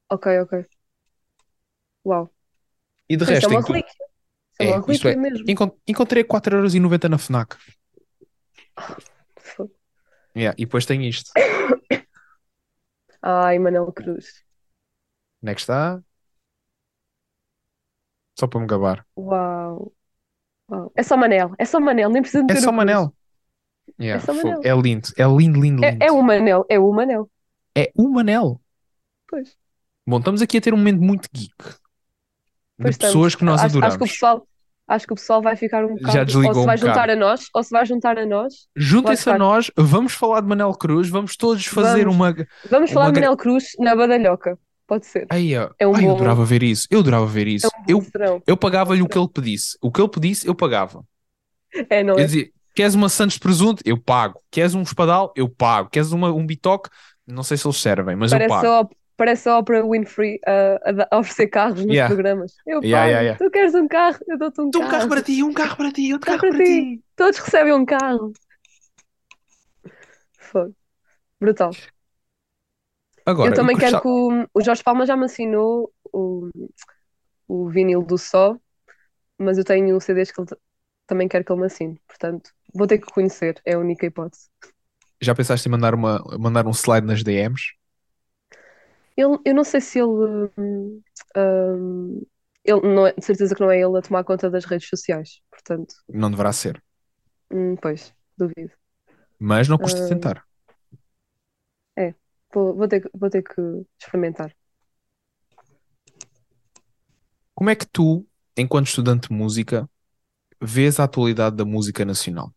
Ok, ok. Uau. E de Isso é resto, uma relíquia. Isso é uma É, relíquia é, mesmo. Encont- Encontrei a 4,90€ na FNAC. Fogo. Yeah, e depois tem isto. Ai, Manel Cruz. Onde é que está? Só para me gabar. Uau. Uau. É só Manel. É só Manel. Nem precisa É meter só. Manel. Yeah, É. Manel. É lindo. É lindo, lindo, lindo. É, é o Manel. É o Manel. É o Manel. Pois. Bom, estamos aqui a ter um momento muito geek. De Pois pessoas estamos. que nós acho, acho adoramos. que o pessoal, acho que o pessoal vai ficar um bocado. desligou ou se um vai juntar bocado. a nós, ou se vai juntar a nós. Juntem-se a nós, vamos falar de Manel Cruz, vamos todos fazer Vamos. uma. Vamos falar Uma de Manel Cruz na Badalhoca. Pode ser. Ó. É um Ai, eu bom- adorava ver isso. Eu adorava ver É isso. um Eu, eu pagava-lhe o que ele pedisse. O que ele pedisse, eu pagava. É, não Eu é? dizia: queres uma Santos de presunto? Eu pago. Queres um espadal? Eu pago. Queres uma, um bitoque? Não sei se eles servem, mas eu Parece pago. a, Op- parece a Oprah Winfrey a, a oferecer carros nos Yeah. programas. Eu Yeah, pago. yeah, yeah. Tu queres um carro? Eu dou-te um Dou um carro. carro para ti, um carro para ti, outro Carro carro para para ti. ti. Todos recebem um carro. Fogo. Brutal. Agora, eu também quero que o, o Jorge Palma já me assinou o, o vinil do Só, mas eu tenho CDs que ele também quero que ele me assine. Portanto, vou ter que conhecer. É a única hipótese. Já pensaste em mandar, uma, mandar um slide nas DMs? Ele, eu não sei se ele, hum, hum, ele não é, de certeza que não é ele a tomar conta das redes sociais, portanto, Não deverá ser. hum, pois, duvido. Mas não custa Hum, tentar. é, vou, vou ter, vou ter que experimentar. Como é que tu, enquanto estudante de música, vês a atualidade da música nacional?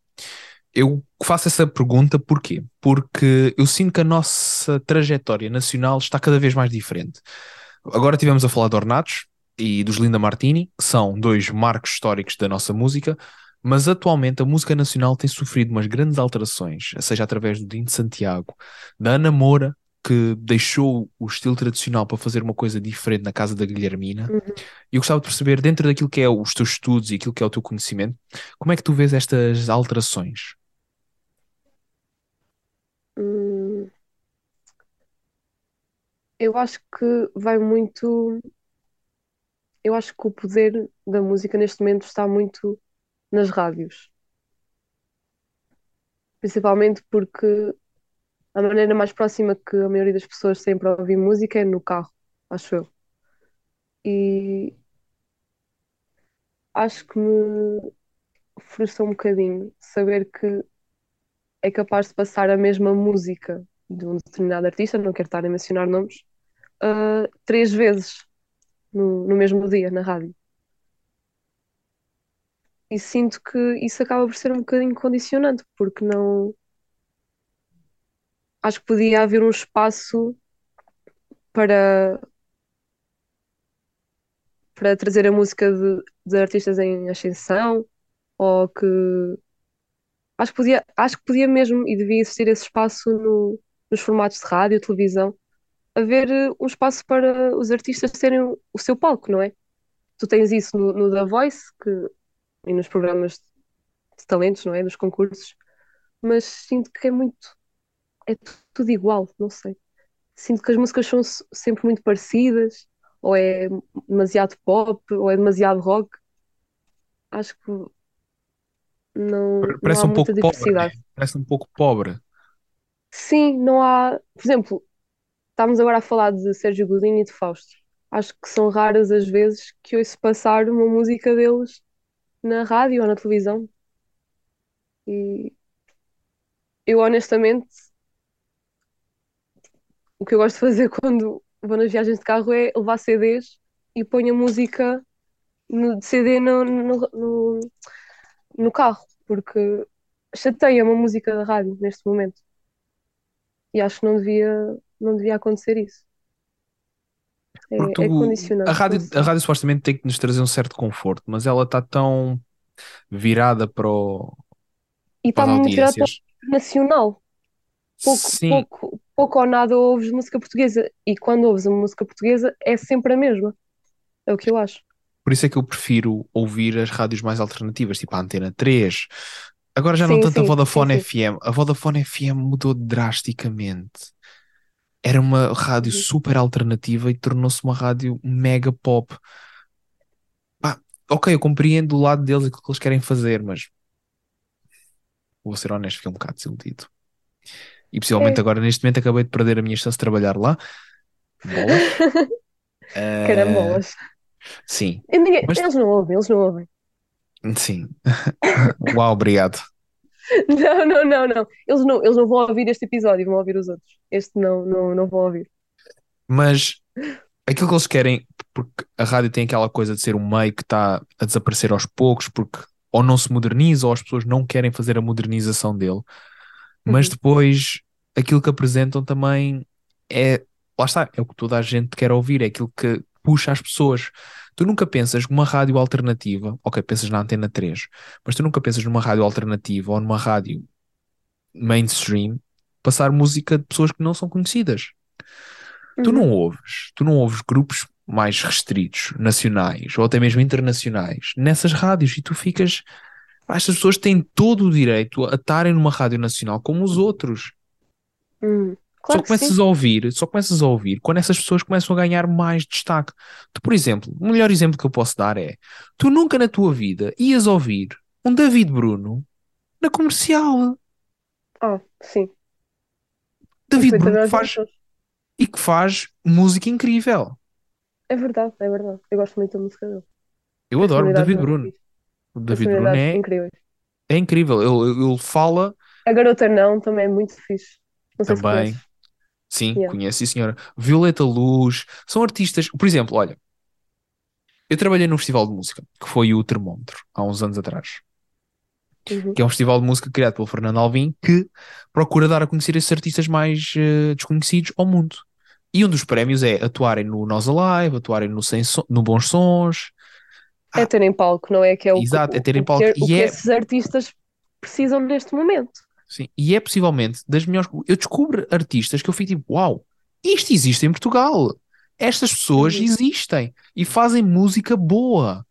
Eu faço essa pergunta porquê? Porque eu sinto que a nossa trajetória nacional está cada vez mais diferente. Agora tivemos a falar de Ornatos e dos Linda Martini, que são dois marcos históricos da nossa música, mas atualmente a música nacional tem sofrido umas grandes alterações, seja através do Dino de Santiago, da Ana Moura, que deixou o estilo tradicional para fazer uma coisa diferente na casa da Guilhermina. Uhum. E eu gostava de perceber, dentro daquilo que é os teus estudos e aquilo que é o teu conhecimento, como é que tu vês estas alterações? Hum, eu acho que vai muito. Eu acho que o poder da música neste momento está muito nas rádios, principalmente porque a maneira mais próxima que a maioria das pessoas têm para ouvir música é no carro, acho eu. E acho que me frustra um bocadinho saber que é capaz de passar a mesma música de um determinado artista, não quero estar a mencionar nomes, ah, três vezes no, no mesmo dia na rádio. E sinto que isso acaba por ser um bocadinho condicionante, porque não. Acho que podia haver um espaço para, para trazer a música de, de artistas em ascensão, ou que. Acho que podia, acho que podia mesmo e devia existir esse espaço no, nos formatos de rádio, televisão, haver eh, um espaço para os artistas terem o seu palco, não é? Tu tens isso no, no The Voice que, e nos programas de talentos, não é? Nos concursos, mas sinto que é muito, é tu- tudo igual, não sei. Sinto que as músicas são se- sempre muito parecidas, ou é demasiado pop, ou é demasiado rock. Acho que não, não Parece há um muita pouco pobre, né? Parece um pouco pobre. Sim, não há. Por exemplo, estamos agora a falar de Sérgio Godinho e de Fausto. Acho que são raras as vezes que ouço passar uma música deles na rádio ou na televisão. E eu honestamente, o que eu gosto de fazer quando vou nas viagens de carro é levar CDs e ponho a música no, de CD no, no, no, no carro, porque chateia uma música da rádio neste momento. E acho que não devia, não devia acontecer isso. É, é tu, condicionante, a rádio, a rádio supostamente tem que nos trazer um certo conforto, mas ela está tão virada para, o- E está muito virado para o nacional. Pouco, pouco, pouco ou nada ouves música portuguesa. E quando ouves uma música portuguesa é sempre a mesma. É o que eu acho. por isso é que eu prefiro ouvir as rádios mais alternativas, tipo a Antena 3. Agora já não Sim, tanto a sim, sim, Vodafone sim. FM. A Vodafone FM mudou drasticamente. Era uma rádio super alternativa e tornou-se uma rádio mega pop. Pá, ok, eu compreendo o lado deles e aquilo que eles querem fazer, mas vou ser honesto, fiquei um bocado desiludido. E possivelmente É. agora, neste momento, acabei de perder a minha chance de trabalhar lá. Bolas. Eh, Carambolas. sim, E ninguém- mas Eles não ouvem, eles não ouvem. sim. Uau, obrigado. Não, não, não, não. Eles não, eles não vão ouvir este episódio, vão ouvir os outros. Este não, não, não vão ouvir. Mas aquilo que eles querem, porque a rádio tem aquela coisa de ser um meio que está a desaparecer aos poucos, porque ou não se moderniza ou as pessoas não querem fazer a modernização dele. Mas Uhum. depois aquilo que apresentam também é, lá está, é o que toda a gente quer ouvir, é aquilo que puxa as pessoas. Tu nunca pensas numa rádio alternativa, ok, pensas na Antena 3, mas tu nunca pensas numa rádio alternativa ou numa rádio mainstream passar música de pessoas que não são conhecidas. Tu Uhum. não ouves, tu não ouves grupos mais restritos, nacionais ou até mesmo internacionais, nessas rádios e tu ficas. Estas pessoas têm todo o direito a estarem numa rádio nacional como os outros. Só Claro sim. começas a ouvir, só começas a ouvir quando essas pessoas começam a ganhar mais destaque. Tu, por exemplo, o melhor exemplo que eu posso dar é: tu nunca na tua vida ias ouvir um David Bruno na comercial. Ah, sim. David Bruno faz, pessoas. e que faz música incrível. É verdade, é verdade. Eu gosto muito da música dele. Eu adoro David muito Bruno. O David Personalidades é, incríveis. é incrível. Ele, ele fala A Garota Não também é muito fixe. Não sei se também. conheces. Sim, Yeah. conheço, sim, senhora. Violeta Luz, são artistas. Por exemplo, olha, eu trabalhei num festival de música que foi o Termómetro, há uns anos atrás, Uhum. que é um festival de música criado pelo Fernando Alvim que procura dar a conhecer esses artistas mais eh, desconhecidos ao mundo. E um dos prémios é atuarem no Nós Alive, atuarem no, Sem Som- no Bons Sons. É terem palco, não é? Que é o, Exato, é terem o palco. Que, o E que é- esses artistas precisam neste momento. Sim, e é possivelmente das melhores. Eu descubro artistas que eu fico tipo, uau, isto existe em Portugal. Estas pessoas Uhum. existem e fazem música boa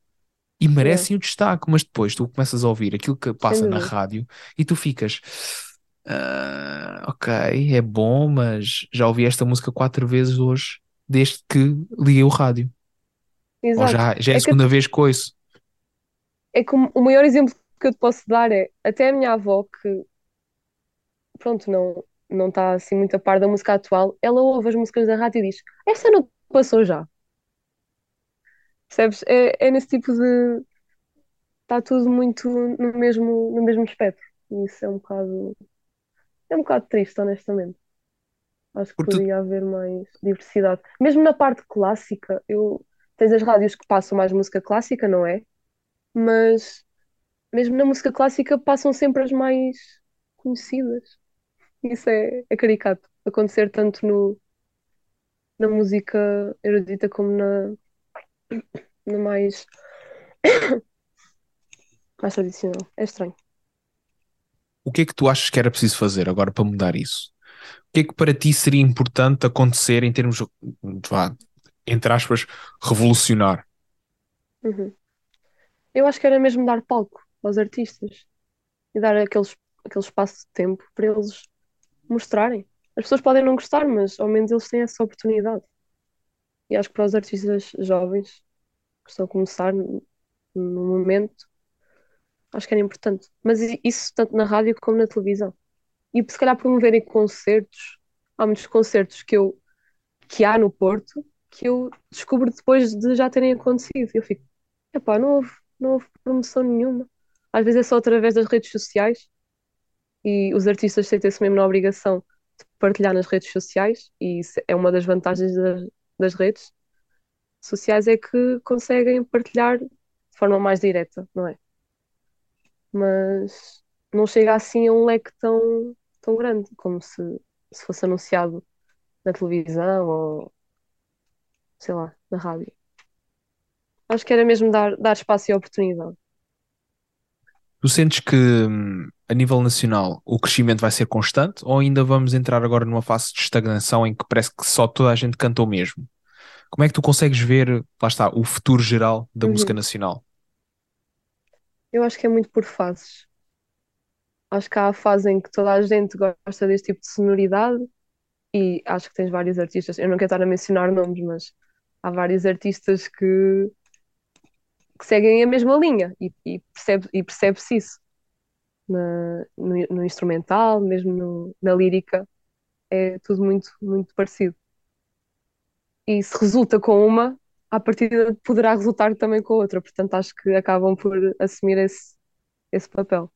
e merecem o destaque, mas depois tu começas a ouvir aquilo que passa na rádio e tu ficas, "Ah, ok, é bom, mas já ouvi esta música quatro vezes hoje, desde que liguei o rádio. Ou Exato. já, já é a É que- segunda vez que ouço. É que o maior exemplo que eu te posso dar é até a minha avó, que pronto, não não está assim muito a par da música atual, ela ouve as músicas da rádio e diz: Esta não passou já. Percebes? É, é nesse tipo de. Está tudo muito no mesmo, no mesmo espectro. E isso é um bocado. É um bocado triste, honestamente. Acho que Porque tu- podia haver mais diversidade. Mesmo na parte clássica, eu tens as rádios que passam mais música clássica, não é? Mas mesmo na música clássica passam sempre as mais conhecidas. Isso é, é caricato. Acontecer tanto no, na música erudita como na, na mais, mais tradicional. É estranho. O que é que tu achas que era preciso fazer agora para mudar isso? O que é que para ti seria importante acontecer em termos, vá, entre aspas, revolucionar? Uhum. Eu acho que era mesmo dar palco aos artistas e dar aqueles, aquele espaço de tempo para eles mostrarem. As pessoas podem não gostar, mas ao menos eles têm essa oportunidade. E acho que para os artistas jovens que estão a começar no, momento, acho que era importante. Mas isso tanto na rádio como na televisão. E se calhar promoverem concertos. Há muitos concertos que, eu, que há no Porto que eu descubro depois de já terem acontecido. Eu fico, epá, não houve, não houve promoção nenhuma. Às vezes é só através das redes sociais e os artistas sentem-se mesmo na obrigação de partilhar nas redes sociais e isso é uma das vantagens das, das redes sociais é que conseguem partilhar de forma mais direta, não é? Mas não chega assim a um leque tão, tão grande como se, se fosse anunciado na televisão ou sei lá, na rádio. Acho que era mesmo dar, dar espaço e oportunidade. Tu sentes que hum, a nível nacional o crescimento vai ser constante ou ainda vamos entrar agora numa fase de estagnação em que parece que só toda a gente canta o mesmo? Como é que tu consegues ver, lá está, o futuro geral da Uhum. música nacional? Eu acho que é muito por fases. Acho que há a fase em que toda a gente gosta deste tipo de sonoridade e acho que tens vários artistas. Eu não quero estar a mencionar nomes, mas há vários artistas que, que seguem a mesma linha e, e percebe, percebe-se isso na- no, no instrumental, mesmo no- na lírica. É tudo muito, muito parecido. E se resulta com uma, à partida poderá resultar também com a outra. Portanto, acho que acabam por assumir esse, esse papel.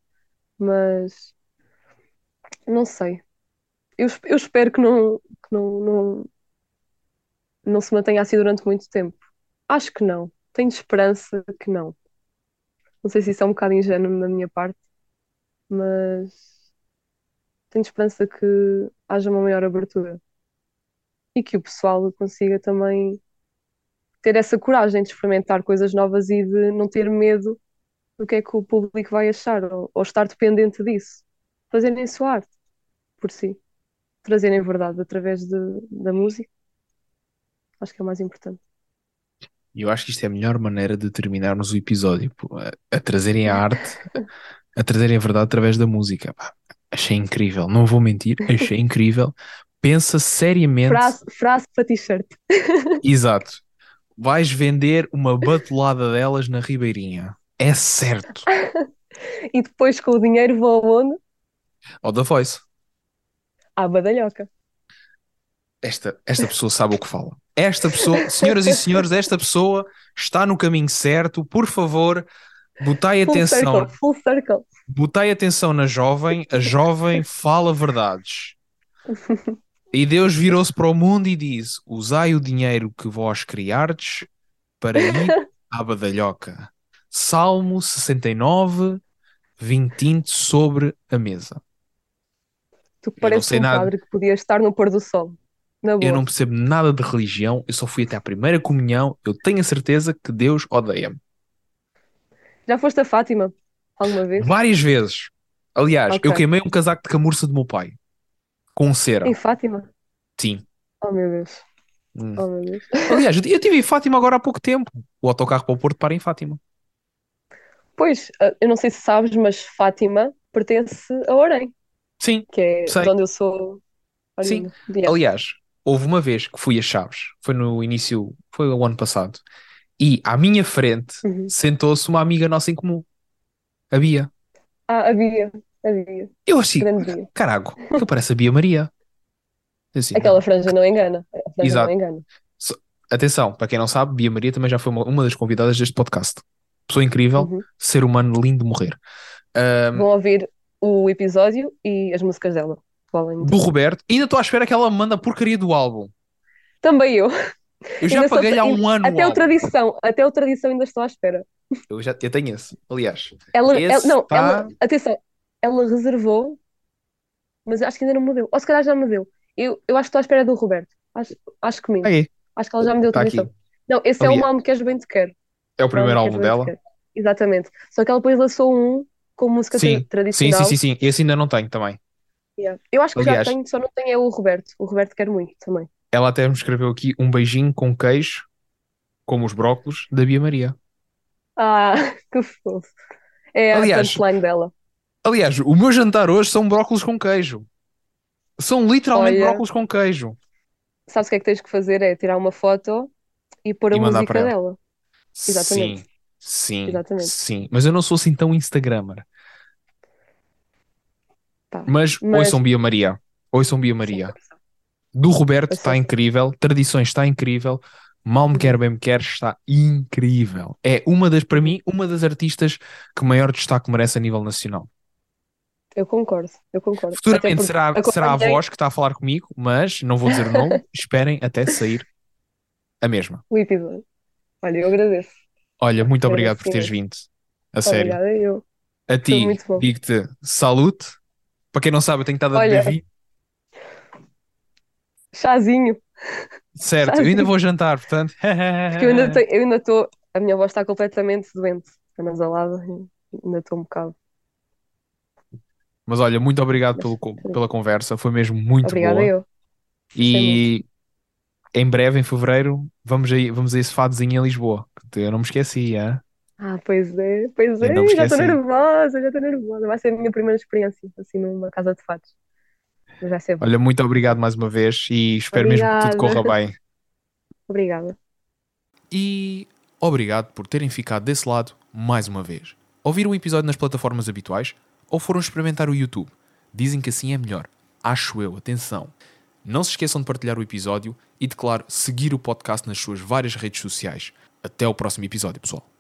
Mas não sei. Eu, eu espero que não, que não, não, não se mantenha assim durante muito tempo. Acho que não. Tenho esperança que não. Não sei se isso é um bocado ingênuo da minha parte, mas tenho esperança que haja uma maior abertura e que o pessoal consiga também ter essa coragem de experimentar coisas novas e de não ter medo do que é que o público vai achar ou, ou estar dependente disso. Fazerem a sua arte por si, trazerem verdade através de- da música. Acho que é o mais importante. E eu acho que isto é a melhor maneira de terminarmos o episódio, a, a trazerem a arte, a trazerem a verdade através da música. Pá, achei incrível, não vou mentir, achei incrível. Pensa seriamente, Frase, frase para t-shirt. exato, vais vender uma batulada delas na Ribeirinha. É certo. E depois com o dinheiro vou aonde? Ou da Voice. À badalhoca. Esta, esta pessoa sabe o que fala. Esta pessoa, senhoras e senhores, esta pessoa está no caminho certo. Por favor, botai Full atenção. circle, full circle. Botai atenção na jovem. A jovem fala verdades. E Deus virou-se para o mundo e diz: Usai o dinheiro que vós criardes para ir à badalhoca. Salmo 69, 20 tinto sobre a mesa. Tu pareces um nada. padre que podia estar no pôr do sol. Eu não percebo nada de religião, eu só fui até à primeira comunhão. Eu tenho a certeza que Deus odeia-me. Já foste a Fátima alguma vez? Várias vezes. Aliás, Ok. eu queimei um casaco de camurça do meu pai. Com cera. Em Fátima? Sim. Oh meu Deus. Hum. Oh meu Deus. Aliás, eu estive em Fátima agora há pouco tempo. O autocarro para o Porto para em Fátima. Pois, ah, eu não sei se sabes, mas Fátima pertence a Orem, Sim. que é Sei. de onde eu sou Sim. Aliás, houve uma vez que fui a Chaves. Foi no início, foi o ano passado. E à minha frente Uhum. sentou-se uma amiga nossa em comum. A Bia. Ah, havia, havia. Eu achei, Bia. carago, que parece a Bia Maria. Assim, Aquela franja não engana. A franja Exato. não engana. Atenção, para quem não sabe, Bia Maria também já foi uma, uma das convidadas deste podcast. Pessoa incrível, Uhum. ser humano lindo de morrer. Ahm, Vão ouvir o episódio e as músicas dela. Valem do Roberto, e ainda estou à espera que ela me mande a porcaria do álbum. Também eu. Eu já paguei há um ano Até o o álbum. Tradição, até o Tradição ainda estou à espera. Eu, já, eu tenho esse, aliás. Ela, Esse ela- não, tá- ela, atenção, ela reservou, mas acho que ainda não me deu. Ou se calhar já me deu. Eu, eu acho que estou à espera do Roberto. Acho, acho que mente. Aí, Acho que ela já me deu tá tradição. aqui. Não, esse é Ali. o Mal Me Queres Bem Te Quero. É o primeiro Mal Me álbum dela. Exatamente. Só que ela depois lançou um com música Sim, tra- Sim, tradicional. sim, sim, sim. Esse ainda não tenho também. Yeah. Eu acho que Aliás- já tenho, só não tenho é o Roberto. O Roberto quer muito também. Ela até me escreveu aqui um beijinho com queijo, como os brócolos, da Bia Maria. Ah, que fofo. É Aliás- a punchline dela. Aliás, o meu jantar hoje são brócolos com queijo. São literalmente Olha. brócolos com queijo. Sabes o que é que tens que fazer? É tirar uma foto e pôr a E música dela. Exatamente. Sim, sim, Exatamente. sim. Mas eu não sou assim tão Instagrammer. Pá. Mas, Mas- ouçam Bia Maria. Ouçam Bia Maria. Do Roberto está incrível. Tradições está incrível. Mal me quer, bem me quer está incrível. É uma das, para mim, uma das artistas que maior destaque merece a nível nacional. Eu concordo, eu concordo. Futuramente será, será a acompanhei voz que está a falar comigo, mas não vou dizer o nome. Esperem até sair a mesma. o episódio. Olha, eu agradeço. Olha, muito Agradeço obrigado por teres vindo. A sério. Obrigada, eu. A ti, digo-te salute. Para quem não sabe, eu tenho estado a beber vinho. Chazinho. Certo, eu ainda vou jantar, portanto. Porque eu ainda tenho, eu ainda estou. A minha voz está completamente doente. Anasalada. e Ainda estou um bocado. Mas olha, muito obrigado pelo, co- pela conversa, foi mesmo muito Obrigada, boa. eu. E em breve, em fevereiro, vamos a, vamos a esse fadozinho em Lisboa. que Eu não me esqueci, hein? Ah, pois é, pois é, já estou nervosa, já estou nervosa. Vai ser a minha primeira experiência, assim, numa casa de fatos. Mas vai ser bom. Olha, muito obrigado mais uma vez e espero mesmo que tudo corra Obrigada. bem. Obrigada. E obrigado por terem ficado desse lado mais uma vez. Ouviram o episódio nas plataformas habituais ou foram experimentar o YouTube? Dizem que assim é melhor. Acho eu, atenção. Não se esqueçam de partilhar o episódio e de, claro, seguir o podcast nas suas várias redes sociais. Até o próximo episódio, pessoal.